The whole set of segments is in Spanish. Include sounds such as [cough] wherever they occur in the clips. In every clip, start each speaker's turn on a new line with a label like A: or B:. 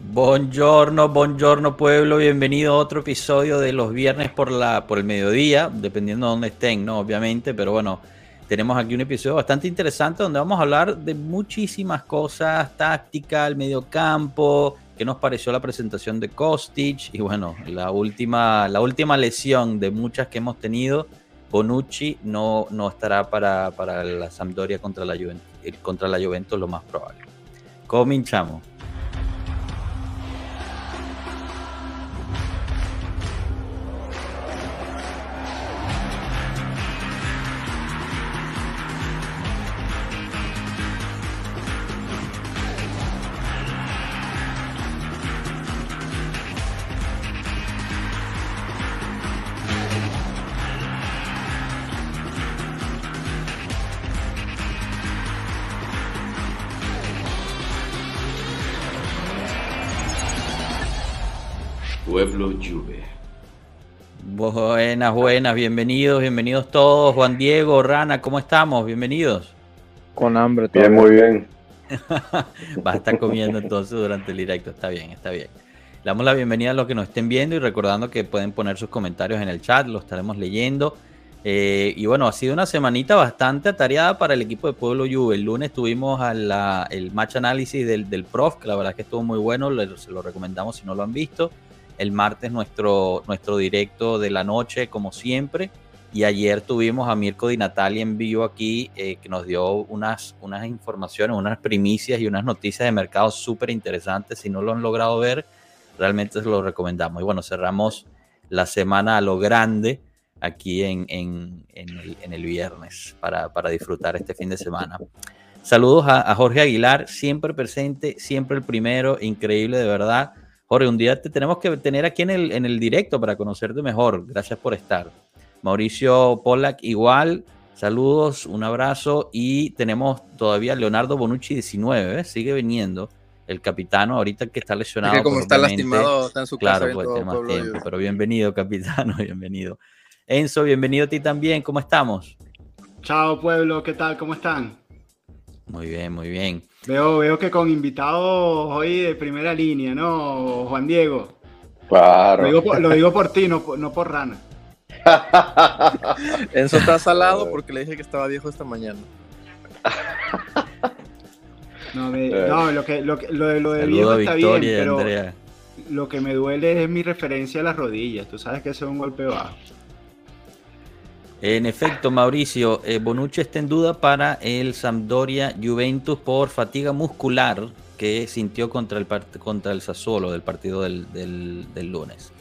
A: Buongiorno, buongiorno pueblo, bienvenido a otro episodio de los viernes por la por el mediodía, dependiendo de dónde estén, no, obviamente, pero bueno, tenemos aquí un episodio bastante interesante donde vamos a hablar de muchísimas cosas, táctica, el mediocampo, qué nos pareció la presentación de Kostic y bueno, la última la última lesión de muchas que hemos tenido, Bonucci no, no estará para, para la Sampdoria contra la Juventus, contra la Juventus lo más probable. Cominchamos. Buenas, buenas, bienvenidos, bienvenidos todos. Juan Diego, Rana, ¿cómo estamos? Bienvenidos.
B: Con hambre.
C: Bien, muy bien. [laughs]
A: Va a estar comiendo entonces durante el directo, está bien, está bien. Le damos la bienvenida a los que nos estén viendo y recordando que pueden poner sus comentarios en el chat, los estaremos leyendo. Eh, y bueno, ha sido una semanita bastante atareada para el equipo de Pueblo Juve. El lunes tuvimos el match análisis del, del Prof, que la verdad es que estuvo muy bueno, se lo recomendamos si no lo han visto. El martes nuestro, nuestro directo de la noche, como siempre. Y ayer tuvimos a Mirko Di Natalia en vivo aquí, eh, que nos dio unas, unas informaciones, unas primicias y unas noticias de mercado súper interesantes. Si no lo han logrado ver, realmente se lo recomendamos. Y bueno, cerramos la semana a lo grande aquí en, en, el, viernes para, para, disfrutar este fin de semana. Saludos a Jorge Aguilar, siempre presente, siempre el primero, increíble de verdad. Jorge, un día te tenemos que tener aquí en el, en el directo para conocerte mejor. Gracias por estar. Mauricio Pollack, igual. Saludos, un abrazo. Y tenemos todavía Leonardo Bonucci, 19, ¿ves? sigue viniendo. El capitano, ahorita que está lesionado.
B: que como está lastimado, está en su
A: claro,
B: casa.
A: Claro, puede tener más tiempo. Pero bienvenido, capitano, [laughs] bienvenido. Enzo, bienvenido a ti también. ¿Cómo estamos?
D: Chao, pueblo. ¿Qué tal? ¿Cómo están?
A: Muy bien, muy bien.
D: Veo, veo que con invitados hoy de primera línea, ¿no, Juan Diego?
C: Claro.
D: Lo digo por, lo digo por ti, no, no por Rana. [laughs]
B: Enzo está salado porque le dije que estaba viejo esta mañana. [laughs]
D: No, me, no lo, que, lo, que, lo, de, lo de viejo está bien, pero
A: Andrea.
D: lo que me duele es mi referencia a las rodillas. Tú sabes que eso es un golpe bajo.
A: En efecto, Mauricio, eh, Bonucci está en duda para el Sampdoria Juventus por fatiga muscular que sintió contra el, contra el Sassuolo del partido del, del, lunes.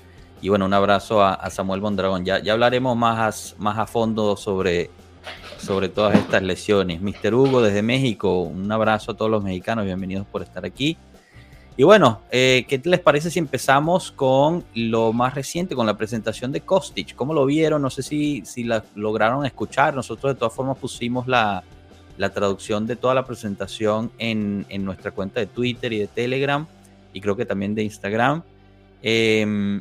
A: Y bueno, un abrazo a, Samuel Bondragón. Ya, ya hablaremos más a, más a fondo sobre, sobre todas estas lesiones. Mister Hugo desde México, un abrazo a todos los mexicanos, bienvenidos por estar aquí. Y bueno, eh, ¿qué les parece si empezamos con lo más reciente, con la presentación de Kostic? ¿Cómo lo vieron? No sé si, si la lograron escuchar. Nosotros de todas formas pusimos la, la traducción de toda la presentación en, en, nuestra cuenta de Twitter y de Telegram y creo que también de Instagram. Eh,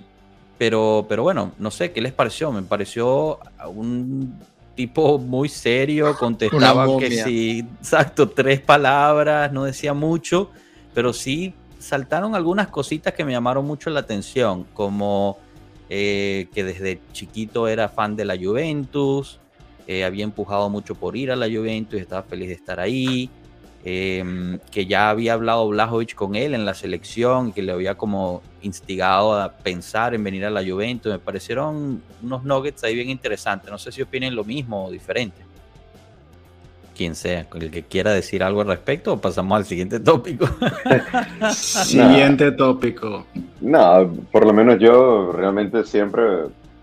A: pero, pero bueno, no sé, ¿qué les pareció? Me pareció un tipo muy serio, [laughs] contestaba que sí, exacto, tres palabras, no decía mucho, pero sí saltaron algunas cositas que me llamaron mucho la atención, como eh, que desde chiquito era fan de la Juventus, eh, había empujado mucho por ir a la Juventus estaba feliz de estar ahí, eh, que ya había hablado Blajovic con él en la selección, que le había como instigado a pensar en venir a la Juventus. Me parecieron unos nuggets ahí bien interesantes. No sé si opinen lo mismo o diferente. Quien sea, el que quiera decir algo al respecto, o pasamos al siguiente tópico. [laughs]
D: siguiente tópico.
C: No, por lo menos yo realmente siempre,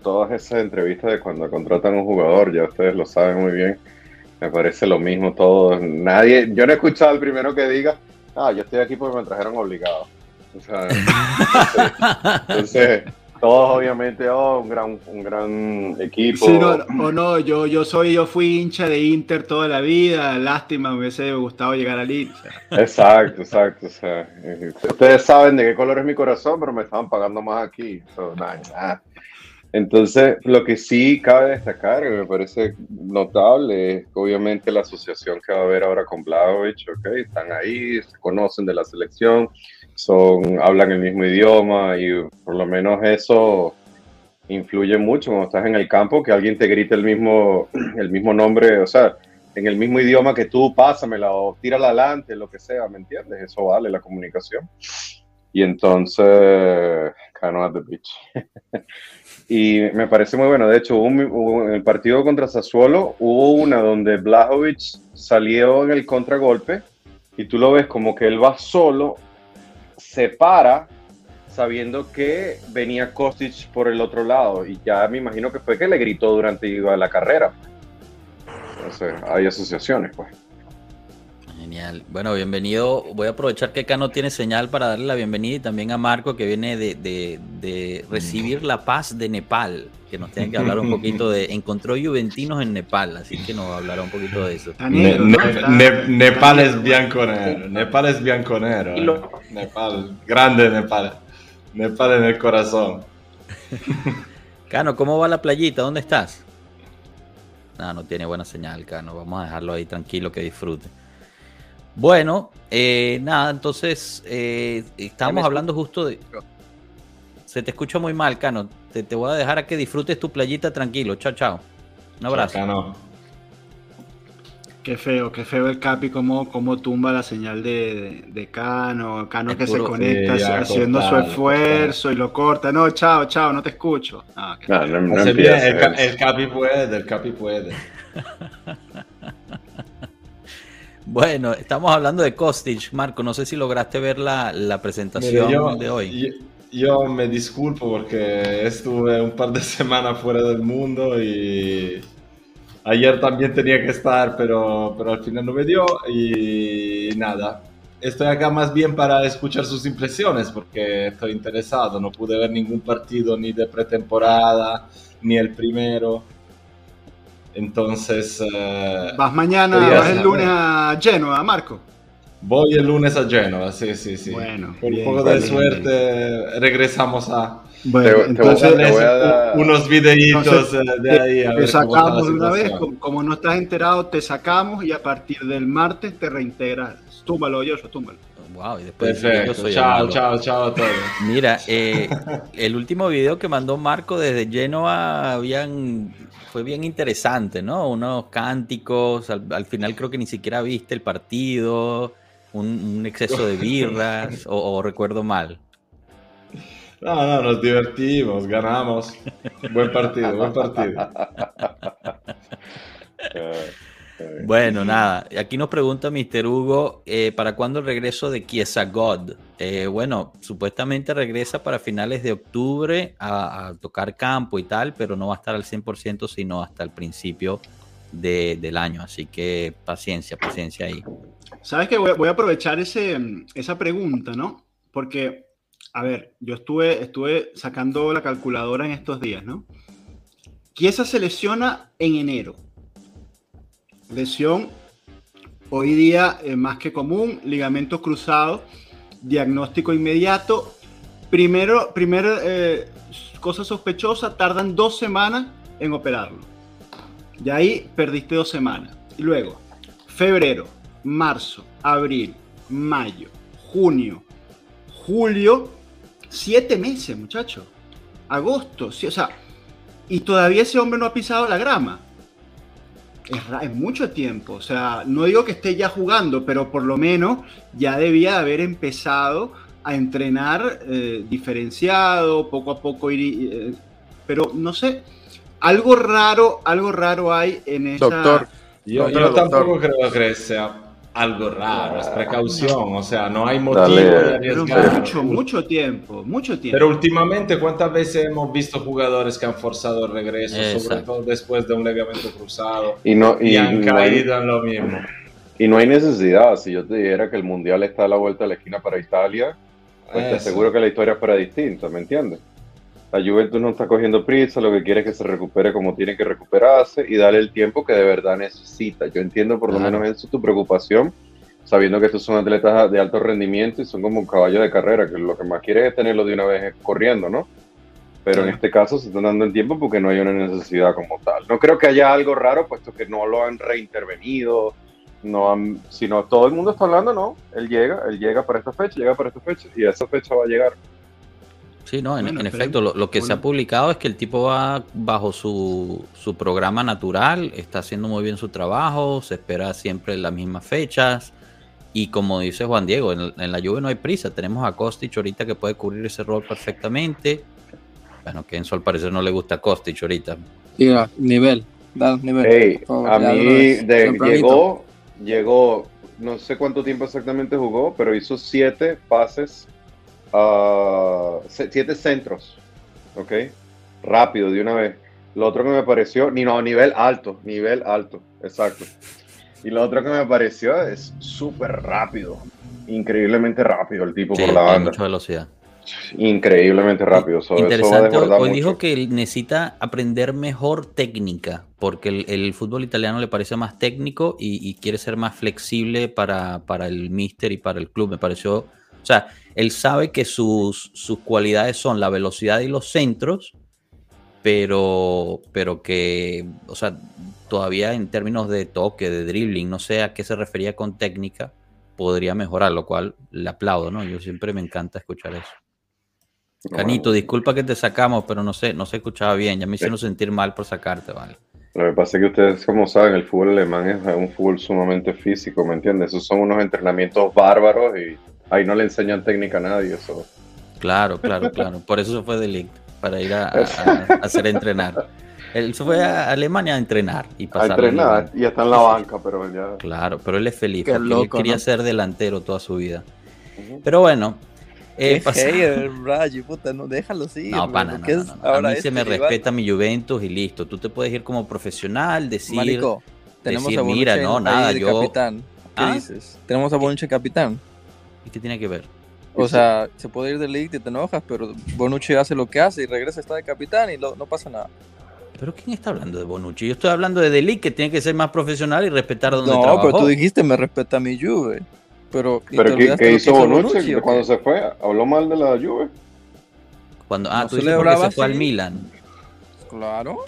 C: todas esas entrevistas de cuando contratan a un jugador, ya ustedes lo saben muy bien, me parece lo mismo todo. Nadie, yo no he escuchado al primero que diga, ah, yo estoy aquí porque me trajeron obligado. O sea, [laughs] entonces, entonces, todos obviamente, oh, un gran, un gran equipo.
D: Sí, no, o no, yo, yo soy, yo fui hincha de Inter toda la vida, lástima, me hubiese gustado llegar al Inter.
C: Exacto, exacto. O sea, ustedes saben de qué color es mi corazón, pero me estaban pagando más aquí. So, nada, nada. Entonces, lo que sí cabe destacar, me parece notable, es obviamente la asociación que va a haber ahora con Blaovic, ¿ok? Están ahí, se conocen de la selección, son, hablan el mismo idioma y por lo menos eso influye mucho cuando estás en el campo, que alguien te grite el mismo, [clears throat] el mismo nombre, o sea, en el mismo idioma que tú, pásamela o tírala adelante, lo que sea, ¿me entiendes? Eso vale la comunicación. Y entonces, Cano at the beach. [laughs] y me parece muy bueno. De hecho, hubo, en el partido contra Sassuolo hubo una donde Blajovic salió en el contragolpe y tú lo ves como que él va solo, se para sabiendo que venía Kostic por el otro lado y ya me imagino que fue que le gritó durante la carrera. Entonces, hay asociaciones, pues.
A: Genial. Bueno, bienvenido. Voy a aprovechar que acá no tiene señal para darle la bienvenida y también a Marco que viene de, recibir la paz de Nepal, que nos tiene que hablar un poquito de... Encontró juventinos en Nepal, así que nos hablará un poquito de eso.
E: Nepal es bianconero, Nepal es bianconero. Eh. Nepal, grande Nepal. Nepal en el corazón. [laughs]
A: Cano, ¿cómo va la playita? ¿Dónde estás? No, no tiene buena señal, Cano. Vamos a dejarlo ahí tranquilo que disfrute. Bueno, eh, nada, entonces eh, estamos hablando justo de... Se te escucha muy mal, Cano. Te, te, voy a dejar a que disfrutes tu playita tranquilo. Chao, chao. Un abrazo. Cano.
D: Qué feo, qué feo el Capi, cómo, cómo tumba la señal de, de, Cano. Cano que se conecta haciendo su esfuerzo y lo corta. No, chao, chao, no te escucho.
E: Ah, no, no, no, el, el Capi puede, el Capi puede. [laughs]
A: Bueno, estamos hablando de Kostic, Marco. No sé si lograste ver la, presentación de hoy.
E: Yo, me disculpo porque estuve un par de [laughs] semanas fuera del mundo y ayer también tenía que estar, pero, pero al final no me dio y nada. Estoy acá más bien para escuchar sus impresiones porque estoy interesado. No pude ver ningún partido ni de pretemporada ni el primero entonces...
D: Eh, ¿Vas mañana, vas el lunes a Genoa, Marco?
E: Voy el lunes a Genoa, sí, sí, sí. Bueno, Por un poco de suerte regresamos a...
D: Bueno, entonces
E: unos videitos eh, de ahí.
D: A te sacamos de una vez, como, no estás enterado, te sacamos y a partir del martes te reintegras. Túmbalo, yo, túmbalo.
A: Wow, y después
E: Perfecto. chao, chao, chao a todos.
A: Mira, eh, el último video que mandó Marco desde Genoa habían fue bien interesante, ¿no? Unos cánticos, al, final creo que ni siquiera viste el partido, un, exceso de birras, o, recuerdo mal.
E: No, no, nos divertimos, ganamos. Buen partido, buen partido. [laughs]
A: Bueno, nada, aquí nos pregunta Mr. Hugo, eh, ¿para cuándo el regreso de Kiesa God? Eh, bueno, supuestamente regresa para finales de octubre a, tocar campo y tal, pero no va a estar al 100% sino hasta el principio del año, así que paciencia, paciencia ahí.
D: Sabes que voy, a aprovechar ese, esa pregunta, ¿no? Porque, a ver, yo estuve, estuve sacando la calculadora en estos días, ¿no? Kiesa se lesiona en enero Lesión hoy día eh, más que común, ligamentos cruzados, diagnóstico inmediato. Primero, primera eh, cosa sospechosa, tardan dos semanas en operarlo. Y ahí perdiste dos semanas. Y luego, febrero, marzo, abril, mayo, junio, julio, siete meses, muchachos. Agosto, sí, o sea, y todavía ese hombre no ha pisado la grama es, mucho tiempo. O sea, no digo que esté ya jugando, pero por lo menos ya debía haber empezado a entrenar eh, diferenciado, poco a poco ir. Eh, pero no sé, algo raro, algo raro hay en esa.
E: Doctor, yo, tampoco creo que sea algo raro, es precaución, o sea, no hay motivo de
D: arriesgar. Mucho, mucho tiempo, mucho tiempo.
E: Pero últimamente, ¿cuántas veces hemos visto jugadores que han forzado el regreso, sobre todo después de un ligamento cruzado,
C: y, no, y,
E: han caído en lo mismo?
C: Y no hay necesidad, si yo te dijera que el Mundial está a la vuelta de la esquina para Italia, pues te aseguro que la historia fuera distinta, ¿me entiendes? La Juventus no está cogiendo prisa, lo que quiere es que se recupere como tiene que recuperarse y darle el tiempo que de verdad necesita. Yo entiendo por lo menos eso tu preocupación, sabiendo que estos son atletas de alto rendimiento y son como un caballo de carrera, que lo que más quiere es tenerlo de una vez corriendo, ¿no? Pero en este caso se están dando el tiempo porque no hay una necesidad como tal. No creo que haya algo raro, puesto que no lo han reintervenido, no han- si no todo el mundo está hablando, no. Él llega, él llega para esta fecha, llega para esta fecha y esa fecha va a llegar.
A: Sí, no, en,
D: Bueno,
A: en efecto, lo, lo que se ha publicado es que el tipo va bajo su, su programa natural, está haciendo muy bien su trabajo, se espera siempre las mismas fechas. Y como dice Juan Diego, en, en la lluvia no hay prisa. Tenemos a Kostic ahorita que puede cubrir ese rol perfectamente. Bueno, que Enzo al parecer no le gusta Kostic ahorita.
B: Diga, nivel. Da nivel.
C: Hey, a mí de- llegó, llegó, no sé cuánto tiempo exactamente jugó, pero hizo siete pases, se- siete centros, ¿ok? Rápido, de una vez. Lo otro que me pareció, ni no, nivel alto, nivel alto, exacto. Y lo otro que me pareció es súper rápido, increíblemente rápido el tipo
A: Sí,
C: por la banda.
A: mucha velocidad.
C: Increíblemente rápido. so- eso
A: Interesante, hoy,
C: desbordar
A: hoy
C: mucho.
A: dijo que necesita aprender mejor técnica, porque el, el fútbol italiano le parece más técnico y, y quiere ser más flexible para, para el míster y para el club. Me pareció, o sea, él sabe que sus, sus cualidades son la velocidad y los centros, pero, pero que, o sea, todavía en términos de toque, de dribbling, no sé a qué se refería con técnica, podría mejorar, lo cual le aplaudo, ¿no? Yo siempre me encanta escuchar eso. Canito, disculpa que te sacamos, pero no sé, no se escuchaba bien. Ya me hicieron sentir mal por sacarte, ¿vale?
C: Lo que pasa es que ustedes, como saben, el fútbol alemán es un fútbol sumamente físico, ¿me entiendes? Esos son unos entrenamientos bárbaros y ahí no le enseñan técnica a nadie. Eso.
A: Claro, claro, claro. Por eso se fue de Ligt, para ir a, a- a hacer entrenar. Él se fue a Alemania a entrenar y
C: A
A: pasar.
C: entrenar y está en la banca, pero ya.
A: Claro, pero él es feliz
B: Qué
A: porque él quería
B: ¿no?
A: ser delantero toda su vida. Pero bueno, eh,
B: Qué
A: pasa-
B: hater, Raji, puta, no, déjalo así.
A: No, pana, no,
B: porque
A: no,
B: es
A: no, no. A mí se
B: este
A: me
B: rival.
A: respeta mi Juventus y listo. Tú te puedes ir como profesional, decir,
B: Marico, tenemos
A: decir,
B: a
A: mira, no, nada, yo-
B: capitán. ¿Qué
A: ¿Ah?
B: dices? Tenemos a Bonucci capitán.
A: ¿Y qué tiene que ver?
B: O sea, se puede ir de league y te enojas, pero Bonucci hace lo que hace y regresa, está de capitán y lo- no pasa nada.
A: ¿Pero quién está hablando de Bonucci? Yo estoy hablando de Delic, que tiene que ser más profesional y respetar donde
B: No,
A: trabajó.
B: pero tú dijiste me respeta mi Juve. Pero, ¿y te
C: ¿Pero qué,
B: que
C: hizo Bonucci cuando se fue? ¿Habló mal de la Juve?
A: Cuando, ah,
B: ¿No
A: tú
B: se
A: dices porque se fue al? Milan.
B: Claro.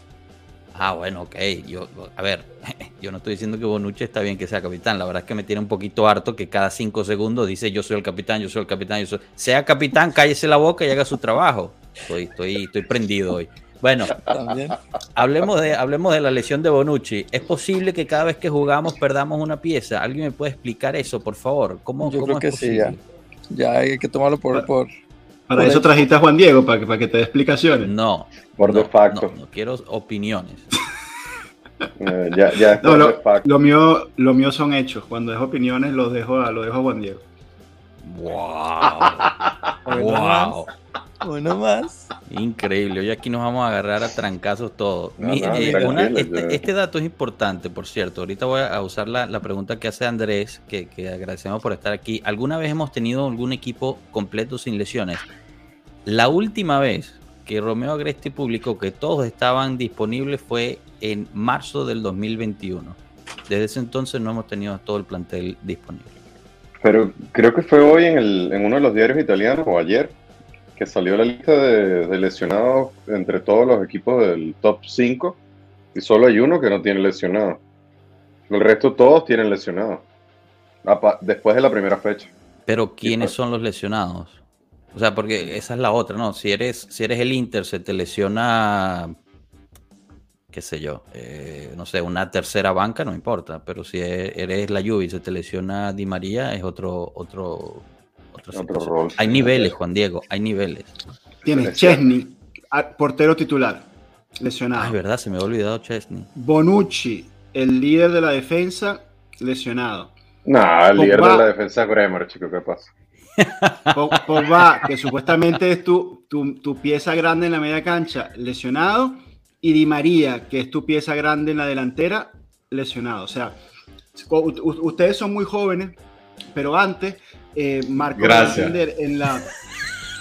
A: Ah, bueno, ok. Yo, a ver, [laughs] yo no estoy diciendo que Bonucci está bien que sea capitán. La verdad es que me tiene un poquito harto que cada cinco segundos dice yo soy el capitán, yo soy el capitán, yo soy... Sea capitán, cállese la boca y haga su trabajo. Estoy, estoy, estoy prendido hoy. Bueno,
B: También.
A: hablemos de, hablemos de la lesión de Bonucci. ¿Es posible que cada vez que jugamos perdamos una pieza? ¿Alguien me puede explicar eso, por favor? ¿Cómo,
B: Yo
A: cómo
B: creo
A: es
B: que sí, ya. Ya hay que tomarlo por, por
D: Para eso
B: eso.
D: trajiste a Juan Diego, para que, para que te dé explicaciones.
A: No.
C: Por
A: no,
C: de facto.
A: No, no quiero opiniones. [laughs]
C: Eh, ya, ya por
D: lo,
C: de facto.
D: lo mío, lo mío son hechos. Cuando dejo opiniones, los dejo a, lo dejo a Juan Diego.
A: ¡Wow! [laughs] ¡Wow!
B: Uno más.
A: Increíble. Hoy aquí nos vamos a agarrar a trancazos todos.
C: No,
A: Mi-
C: no,
A: eh, una- este, este dato es importante, por cierto. Ahorita voy a usar la, la pregunta que hace Andrés, que, que agradecemos por estar aquí. ¿Alguna vez hemos tenido algún equipo completo sin lesiones? La última vez que Romeo Agresti publicó que todos estaban disponibles fue en marzo del 2021. Desde ese entonces no hemos tenido todo el plantel disponible.
C: Pero creo que fue hoy en, el, en uno de los diarios italianos o ayer que salió la lista de, de lesionados entre todos los equipos del top 5 y solo hay uno que no tiene lesionado. El resto todos tienen lesionado. Apa- Después de la primera fecha.
A: Pero ¿quiénes
C: pues.
A: son los lesionados? O sea, porque esa es la otra, ¿no? Si eres, si eres el Inter, se te lesiona, qué sé yo, eh, no sé, una tercera banca, no importa. Pero si e- eres la Juve y se te lesiona Di María, es otro, otro,
C: Otro rol.
A: Hay niveles, Juan Diego, hay niveles.
D: Tienes. Chesney, portero titular, lesionado.
A: Ah, es verdad, se me había olvidado Chesney.
D: Bonucci, el líder de la defensa, lesionado.
C: Nah, el líder de la defensa es Bremer, chico, ¿qué pasa?
D: Po- Pogba, que supuestamente es tu, tu, tu pieza grande en la media cancha, lesionado. Y Di María, que es tu pieza grande en la delantera, lesionado. O sea, ustedes son muy jóvenes, pero antes, eh, Marco en la,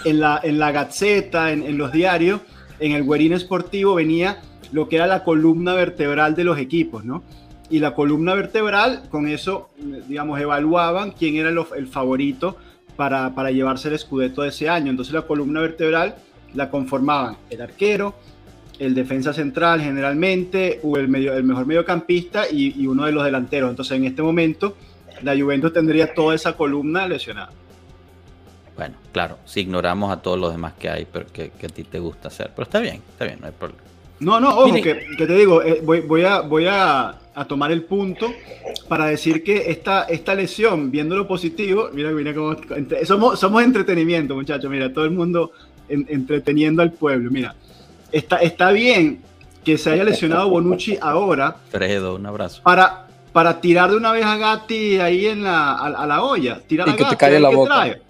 D: en la, en la Gaceta, en, en los diarios, en el Guerín Esportivo venía lo que era la columna vertebral de los equipos, ¿no? Y la columna vertebral, con eso, digamos, evaluaban quién era el, el favorito para, para llevarse el escudeto de ese año. Entonces la columna vertebral la conformaban el arquero, el defensa central generalmente, o el, medio, el mejor mediocampista y, y uno de los delanteros. Entonces, en este momento, la Juventus tendría toda esa columna lesionada.
A: Bueno, claro, si ignoramos a todos los demás que hay, pero que, que a ti te gusta hacer. Pero está bien, está bien, no hay problema.
D: No, no, ojo, que, que te digo, eh, voy, voy a, voy a, a tomar el punto para decir que esta, esta lesión, viendo lo positivo, mira, mira cómo entre- somos, somos entretenimiento, muchachos, mira, todo el mundo en- entreteniendo al pueblo, mira, está, está bien que se haya lesionado Bonucci ahora
A: Fredo, un abrazo.
D: para, para tirar de una vez a Gatti ahí en la, a, a la olla, tirar
B: Y
D: a
B: que te calle la boca.
D: trae.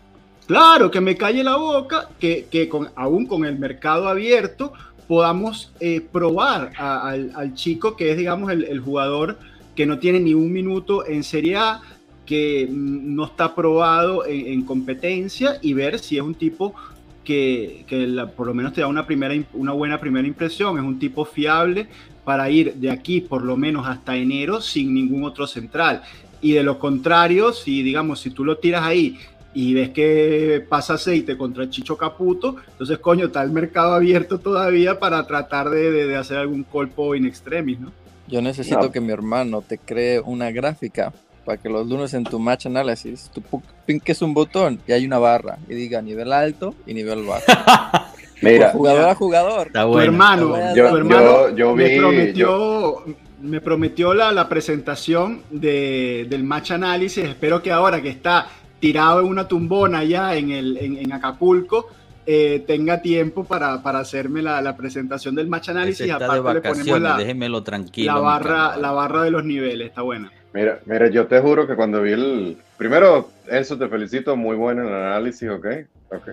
D: Claro, que me calle la boca, que, que con, aún con el mercado abierto podamos eh, probar a- al, al chico que es, digamos, el, el jugador que no tiene ni un minuto en Serie A, que mm, no está probado en, en competencia y ver si es un tipo que, que la- por lo menos te da una, primera, im- una buena primera impresión, es un tipo fiable para ir de aquí por lo menos hasta enero sin ningún otro central. Y de lo contrario, si digamos, si tú lo tiras ahí y ves que pasa aceite contra Chicho Caputo, entonces coño, está el mercado abierto todavía para tratar de, de- de hacer algún colpo in extremis, ¿no?
B: Yo necesito
C: No.
B: que mi hermano te cree una gráfica para que los lunes en tu match análisis tú pinques un botón y hay una barra y diga nivel alto y nivel bajo. [laughs]
C: Mira,
B: Por jugador a jugador.
A: Está
D: tu
A: bueno.
D: hermano,
B: está
D: tu
B: bueno.
C: Yo-
D: hermano
C: yo- yo
D: me
C: vi-
D: prometió, me prometió la, la presentación de- del match análisis. Espero que ahora que está tirado en una tumbona allá en, el, en, en Acapulco, eh, tenga tiempo para, para hacerme la, la presentación del match análisis.
A: está de
D: Aparte le ponemos
A: vacaciones,
D: la,
A: déjemelo tranquilo.
D: la barra, la barra de los niveles, está buena.
C: Mira, mira, yo te juro que cuando vi el... Primero, Enzo, te felicito, muy bueno en el análisis, ¿ok? Ok.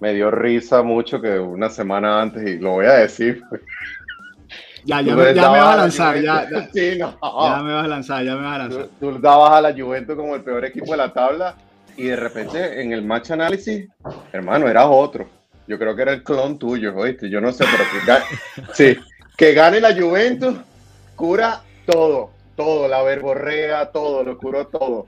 C: Me dio risa mucho que una semana antes, y lo voy a decir.
D: Ya, ya, me, ya me vas a
C: la
D: lanzar, ya,
C: Sí, no.
D: ya me vas a lanzar, ya me vas a lanzar.
C: Tú, tú dabas a la Juventus como el peor equipo de la tabla y de repente en el match análisis, hermano, eras otro. Yo creo que era el clon tuyo, ¿oíste? Yo no sé, pero que gane, [laughs] sí, que gane la Juventus cura todo, todo, la verborrea, todo, lo curó todo.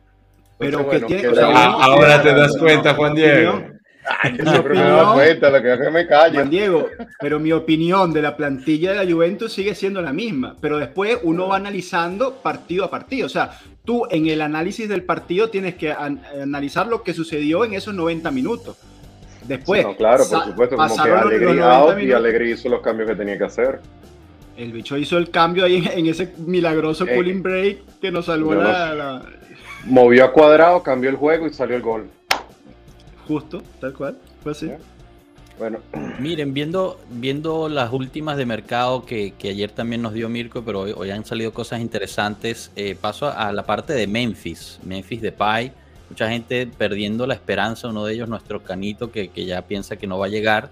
D: Pero que tiene- o sea,
E: Ah, ahora te das cuenta, Juan Diego.
D: Opinión.
C: Ay, yo
D: mi
C: siempre me he dado
D: opinión-
C: cuenta, lo que es que me callo.
D: Juan Diego, pero mi opinión de la plantilla de la Juventus sigue siendo la misma, pero después uno va analizando partido a partido. O sea, tú en el análisis del partido tienes que an- analizar lo que sucedió en esos 90 minutos. Después,
C: No, claro, por supuesto, como que Alegría
D: 90
C: out y. Alegría hizo los cambios que tenía que hacer.
D: El bicho hizo el cambio ahí en, en ese milagroso
C: Eh,
D: cooling break que nos salvó la-
C: Movió a cuadrado, cambió el juego y salió el gol.
D: Justo, tal cual. Fue así.
C: Bueno, [clears throat]
A: Miren, viendo, viendo las últimas de mercado que, que ayer también nos dio Mirko, pero hoy, hoy han salido cosas interesantes. eh, paso a, a la parte de Memphis, Memphis Depay. Mucha gente perdiendo la esperanza, uno de ellos, nuestro canito, que, que ya piensa que no va a llegar.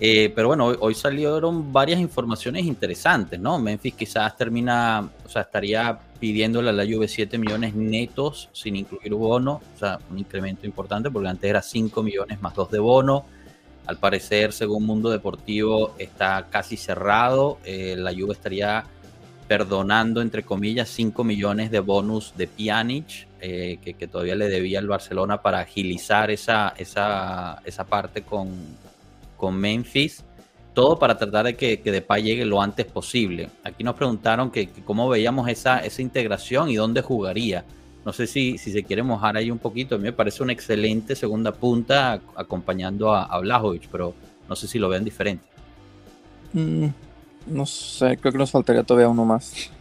A: Eh, pero bueno, hoy, hoy salieron varias informaciones interesantes, ¿no? Memphis quizás termina, o sea, estaría pidiéndole a la Juve 7 millones netos sin incluir bono, o sea, un incremento importante porque antes era 5 millones más 2 de bono. Al parecer, según Mundo Deportivo, está casi cerrado. Eh, la Juve estaría perdonando, entre comillas, 5 millones de bonus de Pjanic, eh, que, que todavía le debía al Barcelona para agilizar esa, esa, esa parte con, con Memphis. Todo para tratar de que, que Depay llegue lo antes posible. Aquí nos preguntaron que, que cómo veíamos esa, esa integración y dónde jugaría. No sé si, si se quiere mojar ahí un poquito. A mí me parece una excelente segunda punta ac- acompañando a, a Blajovic, pero no sé si lo vean diferente.
B: Mm, no sé, creo que nos faltaría todavía uno más.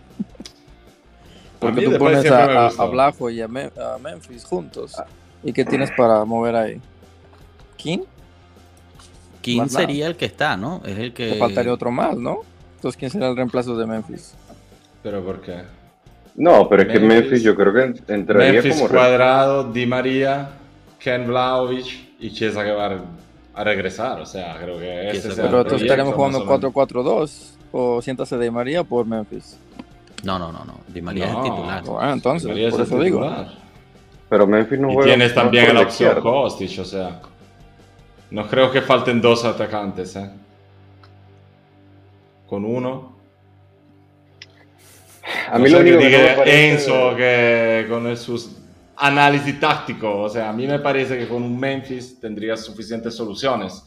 B: [laughs] Porque tú pones a, a,
E: gustó.
B: a Blajo y a, Me- a Memphis juntos. ¿Y qué tienes para mover ahí? ¿King?
A: ¿Quién
B: Más nada.
A: sería el que está, no? Es el que.
B: Te faltaría otro más, ¿no? Entonces, ¿quién será el reemplazo de Memphis?
E: ¿Pero por qué?
C: no, pero es que
E: Memphis.
C: Yo creo que entraría
E: Memphis
C: como...
E: Cuadrado, Di María, Ken Vlaovic y Chiesa que va a regresar. O sea, creo que ese es el
B: Pero entonces estaremos jugando
E: más o menos.
B: 4-4-2 o siéntase de María por Memphis.
A: No, no, no, no. Di María
E: No.
A: es el titular.
B: Bueno, entonces,
E: Di es
B: por
E: el
B: eso digo.
C: Pero Memphis no
E: Y
C: juega
E: tienes también la opción. Kostic, o sea. No creo que falten dos atacantes, ¿eh? Con uno.
C: A mí
E: No
C: lo único
E: que
C: que
E: diga
C: me parece-
E: Enzo que con sus análisis táctico, o sea, a mí me parece que con un Memphis tendría suficientes soluciones.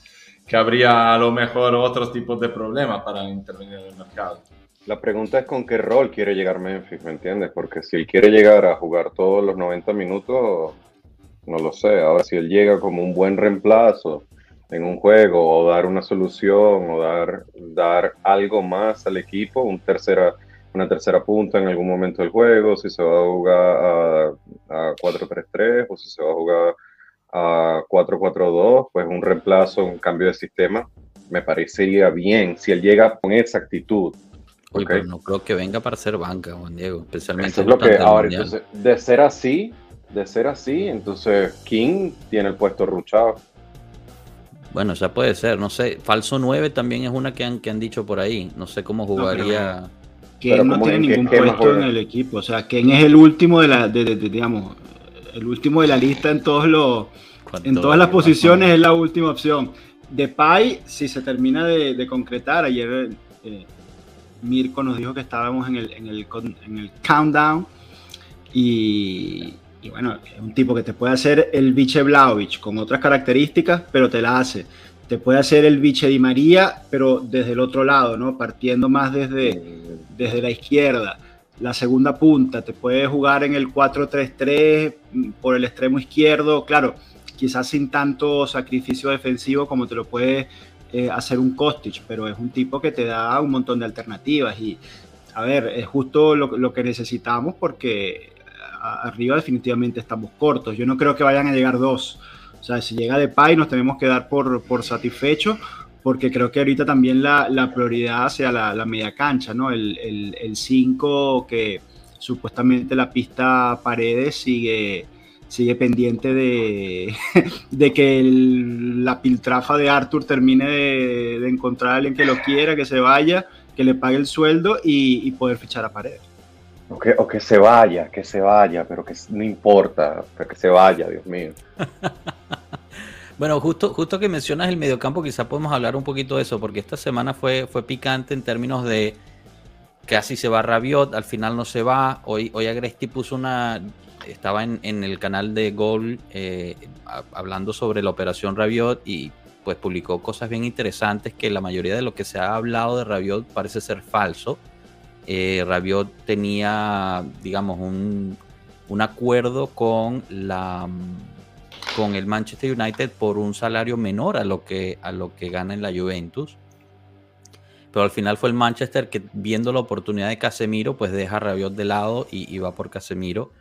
E: que habría a lo mejor otros tipos de problemas para intervenir en el mercado.
C: La pregunta es con qué rol quiere llegar Memphis, ¿me entiendes? Porque si él quiere llegar a jugar todos los 90 minutos, no lo sé. Ahora, si él llega como un buen reemplazo en un juego, o dar una solución, o dar, dar algo más al equipo, un tercera, una tercera punta en algún momento del juego, si se va a jugar a, a 4-3-3 o si se va a jugar a 4-4-2, pues un reemplazo, un cambio de sistema, me parecería bien si él llega con esa actitud.
A: Oye,
C: ¿ok?
A: pero no creo que venga para ser banca, Juan Diego. Especialmente
C: Eso es lo que ahora, entonces, de ser así, de ser así, entonces King tiene el puesto ruchado.
A: Bueno, ya puede ser, no sé. Falso 9 también es una que han, que han dicho por ahí. No sé cómo jugaría.
D: que no
C: ¿cómo
D: tiene ningún puesto en el equipo. O sea, Ken es el último de la, de, de- de- digamos, el último de la lista en todos los, en todas las posiciones es la última opción. Depay, si se termina de, de concretar, ayer eh, Mirko nos dijo que estábamos en el, en el, en el countdown y, y bueno, es un tipo que te puede hacer el biche Vlaovic con otras características, pero te la hace. Te puede hacer el biche Di María, pero desde el otro lado, ¿no? Partiendo más desde, desde la izquierda. La segunda punta, te puede jugar en el 4-3-3 mm, por el extremo izquierdo, claro, quizás sin tanto sacrificio defensivo como te lo puede eh, hacer un Kostic, pero es un tipo que te da un montón de alternativas y, a ver, es justo lo, lo que necesitamos porque arriba definitivamente estamos cortos. Yo no creo que vayan a llegar dos. O sea, si llega Depay nos tenemos que dar por, por satisfechos porque creo que ahorita también la, la prioridad hacia la, la media cancha, ¿no? El 5 que supuestamente la pista Paredes sigue, sigue pendiente de, [laughs] de que el- la piltrafa de Arthur termine de, de encontrar a alguien que lo quiera, que se vaya, que le pague el sueldo y, y poder fichar a Paredes.
C: O que, o que se vaya, que se vaya, pero que no importa, pero que se vaya, Dios mío. [laughs]
A: Bueno, justo, justo que mencionas el mediocampo, quizá podemos hablar un poquito de eso, porque esta semana fue, fue picante en términos de casi se va Rabiot, al final no se va. Hoy, hoy Agresti puso una. Estaba en, en el canal de Gol eh, hablando sobre la operación Rabiot y pues publicó cosas bien interesantes que la mayoría de lo que se ha hablado de Rabiot parece ser falso. Eh, Rabiot tenía, digamos, un, un acuerdo con la con el Manchester United por un salario menor a lo que a lo que gana en la Juventus. Pero al final fue el Manchester que viendo la oportunidad de Casemiro, pues deja a Rabiot de lado y, va por Casemiro.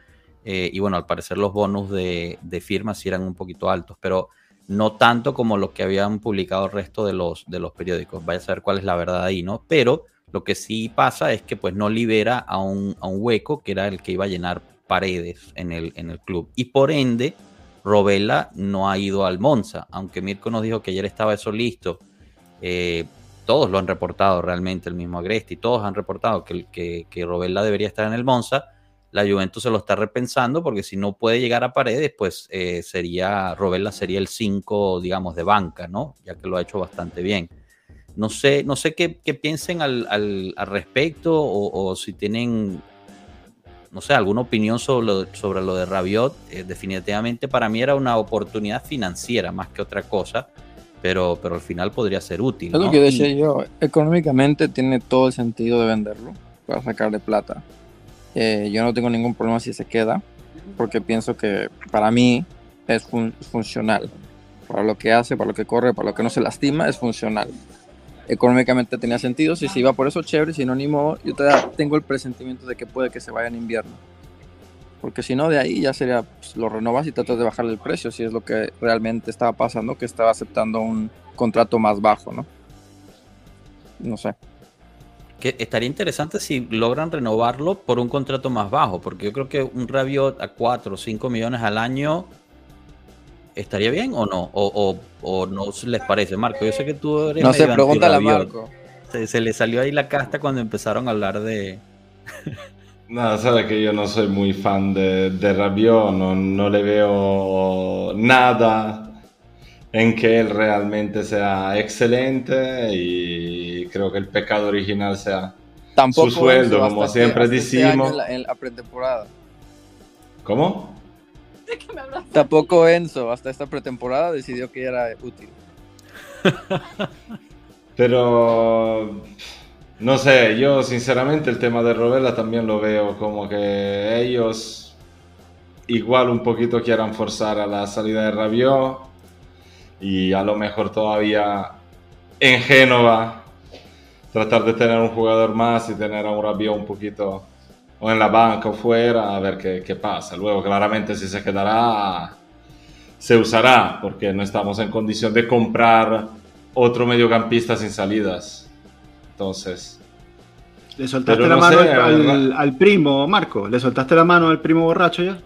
A: Eh, y bueno, al parecer los bonus de, de firma sí eran un poquito altos, pero no tanto como lo que habían publicado el resto de los, de los periódicos. Vaya a saber cuál es la verdad ahí, ¿no? Pero lo que sí pasa es que pues no libera a un, a un hueco que era el que iba a llenar paredes en el, en el club. Y por ende, Robela no ha ido al Monza, aunque Mirko nos dijo que ayer estaba eso listo. eh, todos lo han reportado realmente, el mismo Agresti, todos han reportado que, que, Robela debería estar en el Monza. La Juventus se lo está repensando porque si no puede llegar a paredes, pues eh, sería Robela sería el 5, digamos, de banca, ¿no? Ya que lo ha hecho bastante bien. No sé, no sé qué, qué piensen al, al, al respecto o, o, si tienen, no sé, alguna opinión sobre lo, sobre lo de Rabiot. Eh, definitivamente para mí era una oportunidad financiera más que otra cosa, pero, pero al final podría ser útil.
B: Es
A: ¿no?
B: lo que decía yo, económicamente tiene todo el sentido de venderlo para sacarle plata. Eh, yo no tengo ningún problema si se queda, porque pienso que para mí es fun- funcional. Para lo que hace, para lo que corre, para lo que no se lastima, es funcional. Económicamente tenía sentido, si se iba por eso, chévere, si no, ni modo. Yo tengo el presentimiento de que puede que se vaya en invierno. Porque si no, de ahí ya sería, pues, lo renovas y tratas de bajarle el precio, si es lo que realmente estaba pasando, que estaba aceptando un contrato más bajo, ¿no? No sé.
A: que estaría interesante si logran renovarlo por un contrato más bajo, porque yo creo que un Rabiot a 4 o 5 millones al año estaría bien o no, o, o, o no les parece, Marco. Yo sé que tú eres
B: No sé, pregúntale a. Marco.
A: Se, se le salió ahí la casta cuando empezaron a hablar de. [laughs]
E: No, sabes que yo no soy muy fan de, de Rabiot, no, no le veo nada en que él realmente sea excelente y creo que el pecado original sea...
B: Tampoco
E: Su sueldo, como siempre
B: este- este
E: decimos.
B: en la, en la pretemporada.
E: ¿Cómo?
B: Tampoco Enzo, hasta esta pretemporada decidió que era útil. [laughs]
E: Pero no sé, yo sinceramente el tema de Rovella también lo veo como que ellos igual un poquito quieran forzar a la salida de Rabiot y a lo mejor todavía en Génova tratar de tener un jugador más y tener a un Rabiot un poquito o en la banca o fuera a ver qué, qué pasa. Luego claramente si se quedará se usará porque no estamos en condición de comprar otro mediocampista sin salidas. Entonces...
D: ¿Le soltaste la
E: no
D: mano
E: sé,
D: al, al- al primo, Marco? ¿Le soltaste la mano al primo borracho ya?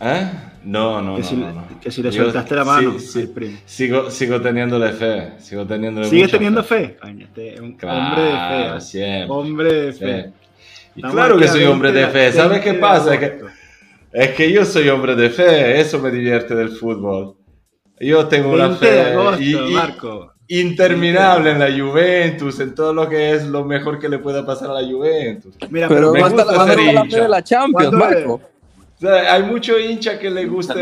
E: ¿Eh? No, no,
D: que,
E: no,
D: si,
E: no, no.
D: que si le
E: Yo
D: soltaste la mano
E: sí, sí,
D: al primo.
E: Sigo, sigo teniéndole fe, sigo teniéndole
D: ¿Sigues teniendo fe? Coño, este es un
E: Claro,
D: hombre de fe.
E: siempre,
D: Hombre de fe.
E: Y claro que soy
D: 20
E: hombre de fe, ¿sabes
D: 20
E: qué pasa? Es que, es que yo soy hombre de fe, eso me divierte del fútbol. Yo tengo una
D: 20 de
E: fe
D: agosto,
E: y- y-
D: Marco.
E: interminable en la Juventus, en todo lo que es lo mejor que le pueda pasar a la Juventus.
D: Mira,
B: Pero
D: pero,
E: me
B: ¿cuándo
E: gusta
B: ¿cuándo
E: ser
B: la
E: hincha.
B: fe de la Champions,
D: ¿Cuándo
B: Marco?
E: O sea, hay mucho hincha que le gusta...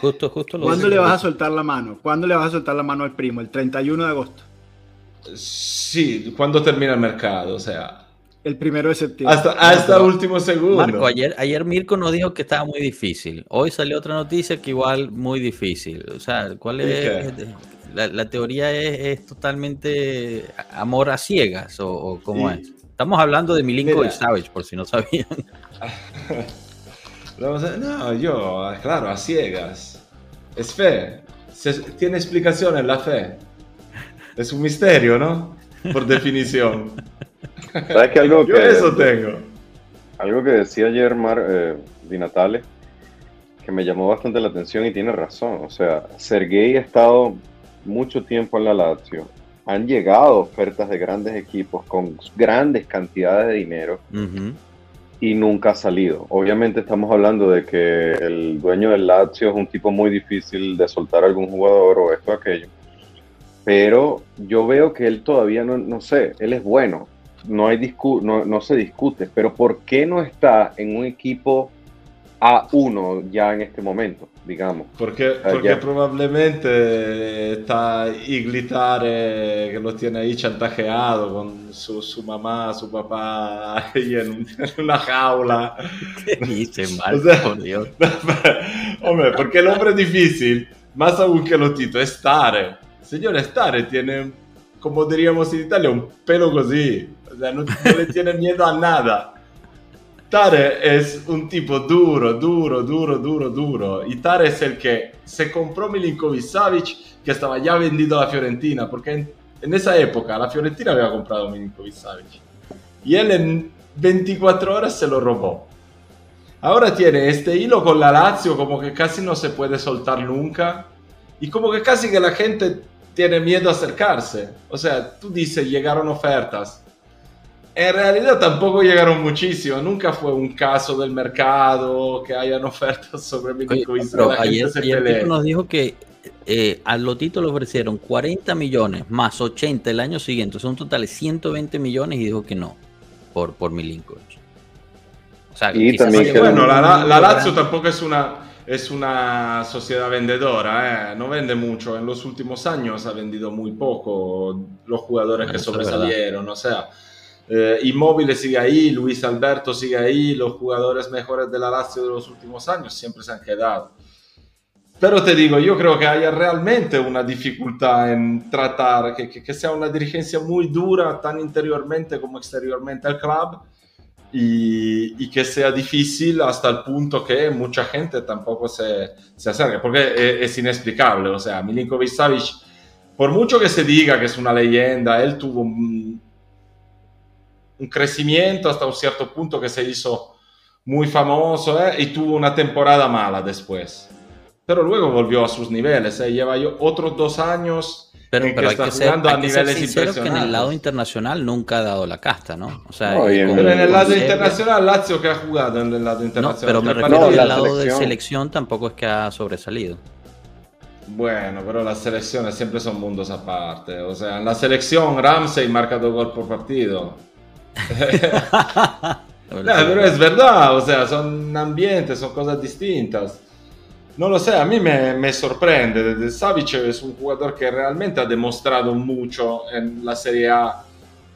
A: Justo. Justo, lo
D: ¿cuándo le vas a soltar la mano? ¿Cuándo le vas a soltar la mano al primo? El 31 de agosto.
E: Sí, cuando termina el mercado, o sea,
D: El primero de septiembre.
E: hasta, hasta último segundo.
A: Marco, ayer, ayer Mirko nos dijo que estaba muy difícil. Hoy salió otra noticia que igual muy difícil. O sea, ¿cuál
E: ¿Y
A: es? La, la teoría es, es totalmente amor a ciegas o, o cómo
E: Y-
A: es. Estamos hablando de Milinkovic
E: Mira.
A: Savage, por si no sabían. [laughs]
E: Vamos a- No, yo, claro, a ciegas. Es fe. Se- tiene explicaciones la fe. Es un misterio, ¿no? Por definición. [laughs]
C: ¿Sabes que algo
E: Yo
C: que,
E: eso tengo.
C: algo que decía ayer Mar eh, Di Natale, que me llamó bastante la atención y tiene razón. O sea, Sergei ha estado mucho tiempo en la Lazio. Han llegado ofertas de grandes equipos con grandes cantidades de dinero
A: Ujú.
C: y nunca ha salido. Obviamente estamos hablando de que el dueño del Lazio es un tipo muy difícil de soltar a algún jugador o esto o aquello. Pero yo veo que él todavía no, no sé, él es bueno, no, hay discu no, no se discute, pero ¿por qué no está en un equipo A1 ya en este momento, digamos?
E: Porque, porque probablemente está Iglitare que lo tiene ahí chantajeado con su, su mamá, su papá [laughs] ahí en, un- en una jaula. [laughs]
A: ¿Qué dice [laughs] Marco?
E: O sea,
A: por Dios.
E: Hombre, porque el hombre difícil, más aún que lo Tito, es Tare. Señor, Tare tiene, como diríamos en Italia, un pelo così. O sea, no, no le tiene miedo a nada. Tare es un tipo duro, duro, duro, duro, duro. Y Tare es el que se compró Milinkovic Savic, que estaba ya vendido a la Fiorentina, porque en, en esa época la Fiorentina había comprado Milinkovic Savic. Y él en 24 horas se lo robó. Ahora tiene este hilo con la Lazio como que casi no se puede soltar nunca y como que casi que la gente tiene miedo a acercarse. O sea, tú dices llegaron ofertas. En realidad tampoco llegaron muchísimo. Nunca fue un caso del mercado que hayan [laughs] ofertas sobre
A: Oye,
E: Milinkovic.
A: pero ayer, ayer nos dijo que eh, a Lotito le ofrecieron 40 millones más 80 el año siguiente, son totales 120 millones y dijo que no por, por Milinkovic. O sea,
C: Y también que-
E: Bueno, la, la- la Lazio tampoco es una, es una sociedad vendedora, ¿eh? no vende mucho. En los últimos años ha vendido muy poco los jugadores
A: Bueno,
E: que sobresalieron. O sea, eh, Immobile sigue ahí, Luis Alberto sigue ahí, los jugadores mejores de la Lazio de los últimos años siempre se han quedado. Pero te digo, yo creo que haya realmente una dificultad en tratar, que, que- que sea una dirigencia muy dura, tan interiormente como exteriormente al club, y, y que sea difícil hasta el punto que mucha gente tampoco se, se acerque, porque es, es inexplicable. O sea, Milinkovic Savic, por mucho que se diga que es una leyenda, él tuvo un, un crecimiento hasta un cierto punto que se hizo muy famoso ¿eh? y tuvo una temporada mala después. Pero luego volvió a sus niveles, ¿eh? lleva yo otros dos años
A: Pero,
E: en
A: pero
E: que
A: hay
E: está
A: que ser,
E: jugando a
A: ser
E: niveles
A: sincero que en el lado
E: impresionantes.
A: internacional nunca ha dado la casta, ¿no? O sea,
C: No, en-
A: con-
E: Pero en el lado internacional, Lazio que ha jugado en el lado
A: No,
E: internacional.
A: pero me
E: ¿Te
A: refiero
C: No,
A: que
C: la
A: el lado de
C: selección.
A: selección tampoco es que ha sobresalido.
E: Bueno, pero las selecciones siempre son mundos aparte. O sea, en la selección Ramsey marca dos goles por partido. [laughs] No, pero es verdad, o sea, son ambientes, son cosas distintas. no lo sé, a mí me, me sorprende. Savic es un jugador que realmente ha demostrado mucho en la Serie A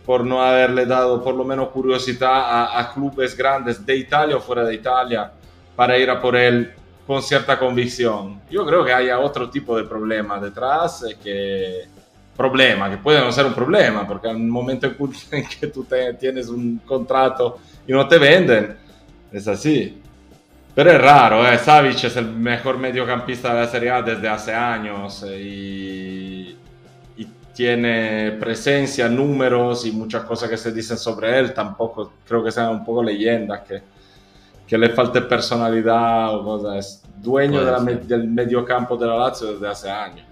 E: por no haberle dado por lo menos curiosidad a, clubes grandes de Italia o fuera de Italia para ir a por él con cierta convicción. Yo creo que haya otro tipo de problema detrás eh, que problema, que puede no ser un problema, porque al momento [laughs] en que tú te, tienes un contrato y no te venden, es así. Pero es raro, eh. Savic es el mejor mediocampista de la Serie A desde hace años eh, y, y, tiene presencia, números y muchas cosas que se dicen sobre él. Tampoco creo que sean un poco leyendas, que, que le falte personalidad o cosas. Es dueño de la, del mediocampo de la Lazio desde hace años.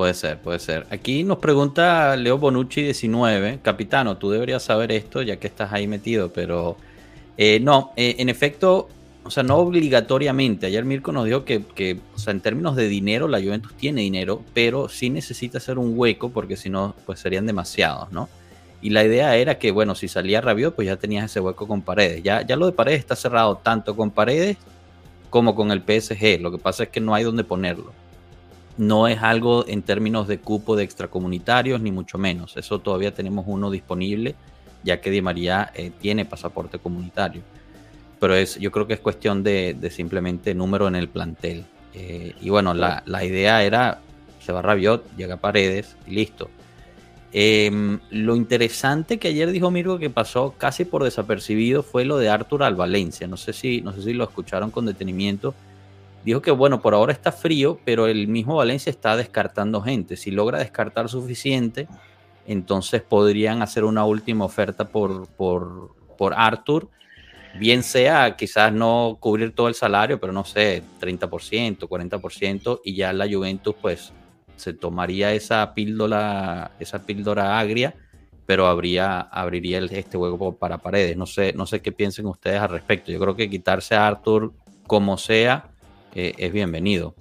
A: Puede ser, puede ser. Aquí nos pregunta Leo Bonucci 19, capitano, tú deberías saber esto ya que estás ahí metido, pero eh, no, eh, en efecto, o sea, no obligatoriamente. Ayer Mirko nos dijo que, o sea, en términos de dinero, la Juventus tiene dinero, pero sí necesita hacer un hueco porque si no, pues serían demasiados, ¿no? Y la idea era que, bueno, si salía Rabiot, pues ya tenías ese hueco con Paredes. Ya, ya lo de Paredes está cerrado tanto con Paredes como con el PSG. Lo que pasa es que no hay donde ponerlo. No es algo en términos de cupo de extracomunitarios, ni mucho menos. Eso todavía tenemos uno disponible, ya que Di María eh, tiene pasaporte comunitario. Pero es, yo creo que es cuestión de, de simplemente número en el plantel. Eh, y bueno, la, la, idea era, se va Rabiot, llega Paredes y listo. Eh, lo interesante que ayer dijo Mirko que pasó casi por desapercibido fue lo de Artur al Valencia. No sé si, no sé si lo escucharon con detenimiento. Dijo que bueno, por ahora está frío, pero el mismo Valencia está descartando gente. Si logra descartar suficiente, entonces podrían hacer una última oferta por, por, por Arthur. Bien sea quizás no cubrir todo el salario, pero no sé, 30%, 40%, y ya la Juventus pues se tomaría esa píldora, esa píldora agria, pero abriría el, este juego para paredes. No sé, no sé qué piensen ustedes al respecto. Yo creo que quitarse a Arthur como sea eh, es bienvenido.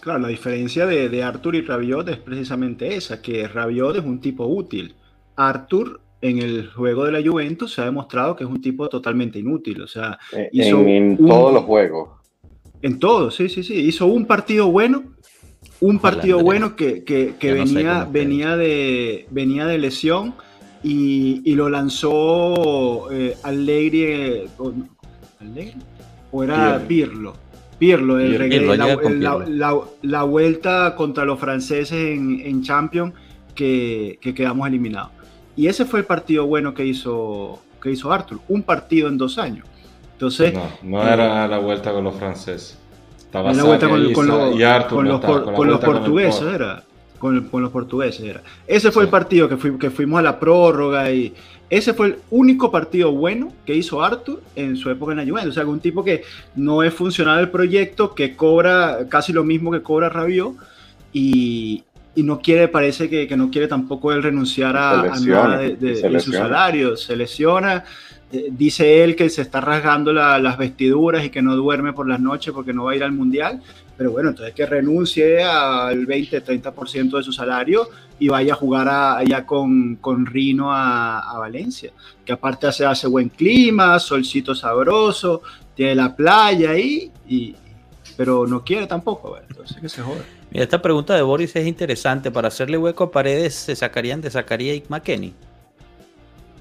D: Claro, la diferencia de, de, Arthur y Rabiot es precisamente esa, que Rabiot es un tipo útil. Arthur en el juego de la Juventus se ha demostrado que es un tipo totalmente inútil. O sea,
C: en, hizo en un, todos los juegos.
D: En todos, sí, sí, sí. Hizo un partido bueno un partido bueno que, que, que venía, no venía, de, venía de lesión y, y lo lanzó eh, Allegri, o, ¿Allegri? ¿O era Pirlo? Pirlo, el Pirlo, la, la, la, la, vuelta contra los franceses en, en Champions que, que, quedamos eliminados. Y ese fue el partido bueno que hizo, que hizo Arthur, un partido en dos años. Entonces,
E: no, no era la vuelta con los franceses.
D: Estaba la vuelta con, con, lo, con, los, con los portugueses, era. Con, los portugueses era. Ese fue sí. el partido que, fui, que fuimos a la prórroga y ese fue el único partido bueno que hizo Arthur en su época en la Juventus. O sea, un tipo que no es funcional el proyecto, que cobra casi lo mismo que cobra Rabiot y, y no quiere, parece que, que, no quiere tampoco él renunciar a, a nada de, de, de, su salario. Se lesiona. Eh, dice él que se está rasgando la, las vestiduras y que no duerme por las noches porque no va a ir al mundial. Pero bueno, entonces que renuncie al 20-30% de su salario y vaya a jugar a, allá con, con Rino a, a, Valencia. Que aparte hace, hace buen clima, solcito sabroso, tiene la playa ahí, y, pero no quiere tampoco. Entonces que se joda.
A: Mira, esta pregunta de Boris es interesante. Para hacerle hueco a paredes, ¿se sacarían de Zacarías y McKenny?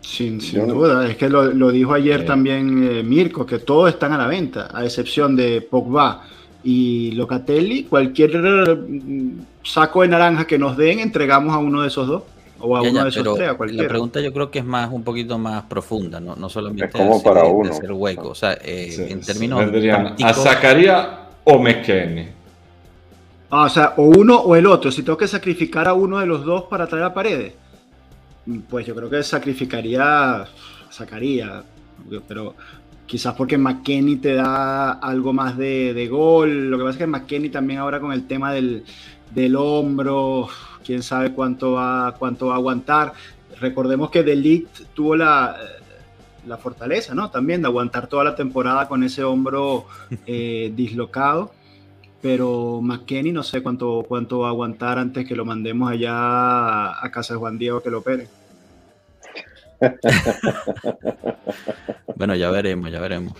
D: Sin, sin duda, es que lo, lo dijo ayer sí. también eh, Mirko, que todos están a la venta, a excepción de Pogba y Locatelli. Cualquier mm, saco de naranja que nos den, entregamos a uno de esos dos. O a
A: ya,
D: uno
A: ya,
D: de esos tres, a cualquiera.
A: La pregunta yo creo que es más un poquito más profunda, no, no solamente
C: es como para
A: de,
C: uno.
A: de hacer hueco. O sea, eh, sí, en términos
E: ¿A Zacarías o McKenny?
D: Ah, o sea, o uno o el otro. Si tengo que sacrificar a uno de los dos para traer a paredes pues yo creo que sacrificaría, sacaría, pero quizás porque McKenny te da algo más de, de, gol. Lo que pasa es que McKenny también ahora con el tema del, del hombro, quién sabe cuánto va, cuánto va a aguantar. Recordemos que Delict tuvo la, la fortaleza, ¿no? También de aguantar toda la temporada con ese hombro [laughs] eh, dislocado pero McKenny no sé cuánto, cuánto va a aguantar antes que lo mandemos allá a casa de Juan Diego que lo opere.
A: Bueno, ya veremos, ya veremos.